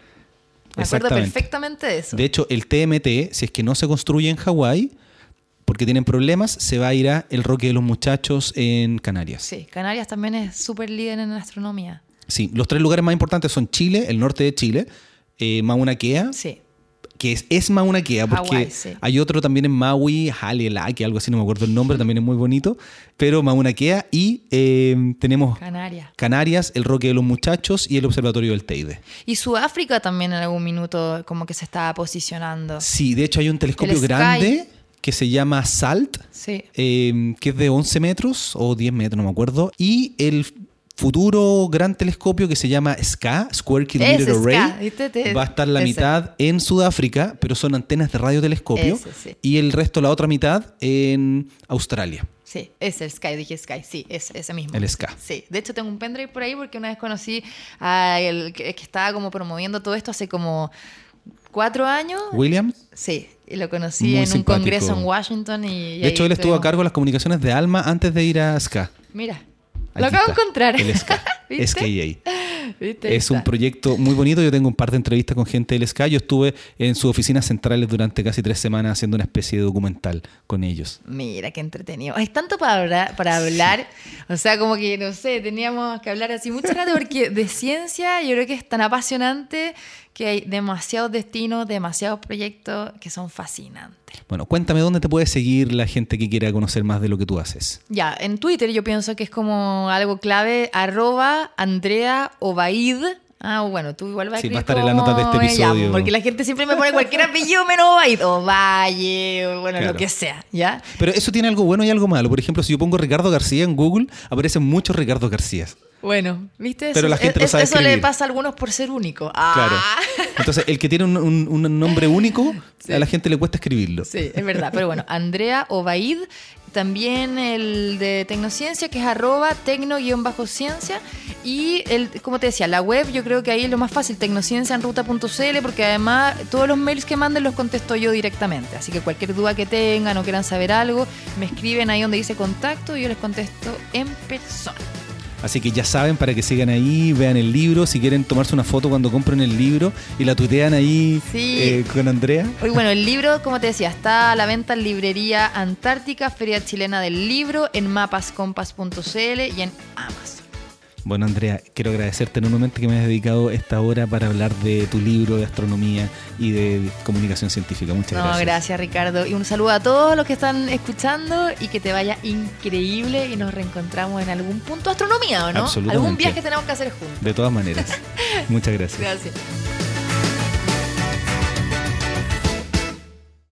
Me acuerdo perfectamente de eso.
De hecho, el TMT, si es que no se construye en Hawái, porque tienen problemas, se va a ir a el Roque de los Muchachos en Canarias.
Sí, Canarias también es súper líder en astronomía.
Sí, los tres lugares más importantes son Chile, el norte de Chile, eh, Mauna Kea,
Sí.
Que es, es Mauna Kea, porque
sí.
hay otro también en Maui, Halelaki, algo así, no me acuerdo el nombre, también es muy bonito, pero Mauna Kea y eh, tenemos
Canarias.
Canarias, el Roque de los Muchachos y el Observatorio del Teide.
Y Sudáfrica también en algún minuto como que se estaba posicionando.
Sí, de hecho hay un telescopio grande que se llama SALT,
Sí.
eh, que es de 11 metros o 10 metros, no me acuerdo, y el futuro gran telescopio que se llama SCA, Square Kilometer Array, va a estar la
ese.
mitad en Sudáfrica, pero son antenas de radiotelescopio,
Ese, sí.
y el resto, la otra mitad, en Australia.
Sí, es el Sky, dije Sky, sí, es ese mismo.
El Sky.
Sí, de hecho tengo un pendrive por ahí porque una vez conocí a el que, estaba como promoviendo todo esto hace como cuatro años.
Williams,
Sí, y lo conocí
Muy
en un congreso en Washington y... y
de hecho él estuvo a cargo de las comunicaciones de Alma antes de ir a SCA.
Mira,
Aquí
lo acabo de encontrar.
El
¿Viste?
SKA. Es un proyecto muy bonito. Yo tengo un par de entrevistas con gente del SCA. Yo estuve en sus oficinas centrales durante casi tres semanas haciendo una especie de documental con ellos.
Mira, qué entretenido. Hay tanto para hablar, para hablar. O sea, como que, no sé, teníamos que hablar así mucho rato porque de ciencia yo creo que es tan apasionante que hay demasiados destinos, demasiados proyectos que son fascinantes.
Bueno, cuéntame dónde te puede seguir la gente que quiera conocer más de lo que tú haces.
Ya, en Twitter yo pienso que es como algo clave, arroba Andrea Obaid. Ah, bueno, tú igual vas a
Sí, va a
escribir
estar en la nota de este episodio.
porque la gente siempre me pone cualquier apellido menos Obaid, o Valle, o bueno,
Claro.
lo que sea, ¿ya?
Pero eso tiene algo bueno y algo malo. Por ejemplo, si yo pongo Ricardo García en Google, aparecen muchos Ricardo Garcías.
Bueno, ¿viste?
Pero
eso,
la gente lo
es-
sabe
eso le
escribir.
pasa a algunos por ser único.
Claro.
Ah.
Entonces, el que tiene un, un- un nombre único,
Sí.
a la gente le cuesta escribirlo.
Sí, es verdad. Pero bueno, Andrea Obaid, también el de Tecnociencia, que es arroba tecno-ciencia. Y el, como te decía, la web, yo creo que ahí es lo más fácil, tecnocienciaenruta.cl, porque además todos los mails que manden los contesto yo directamente. Así que cualquier duda que tengan o quieran saber algo, me escriben ahí donde dice contacto y yo les contesto en persona.
Así que ya saben, para que sigan ahí, vean el libro. Si quieren tomarse una foto cuando compren el libro y la tuitean ahí
Sí.
eh, con Andrea.
Hoy, bueno, el libro, como te decía, está a la venta en Librería Antártica, Feria Chilena del Libro, en mapascompas.cl y en Amazon.
Bueno, Andrea, quiero agradecerte enormemente que me hayas dedicado esta hora para hablar de tu libro de astronomía y de comunicación científica. Muchas
No,
gracias.
gracias. Ricardo. Y un saludo a todos los que están escuchando y que te vaya increíble y nos reencontramos en algún punto astronomía, ¿o no?
Absolutamente.
Algún viaje tenemos que hacer juntos.
De todas maneras. Muchas gracias.
Gracias.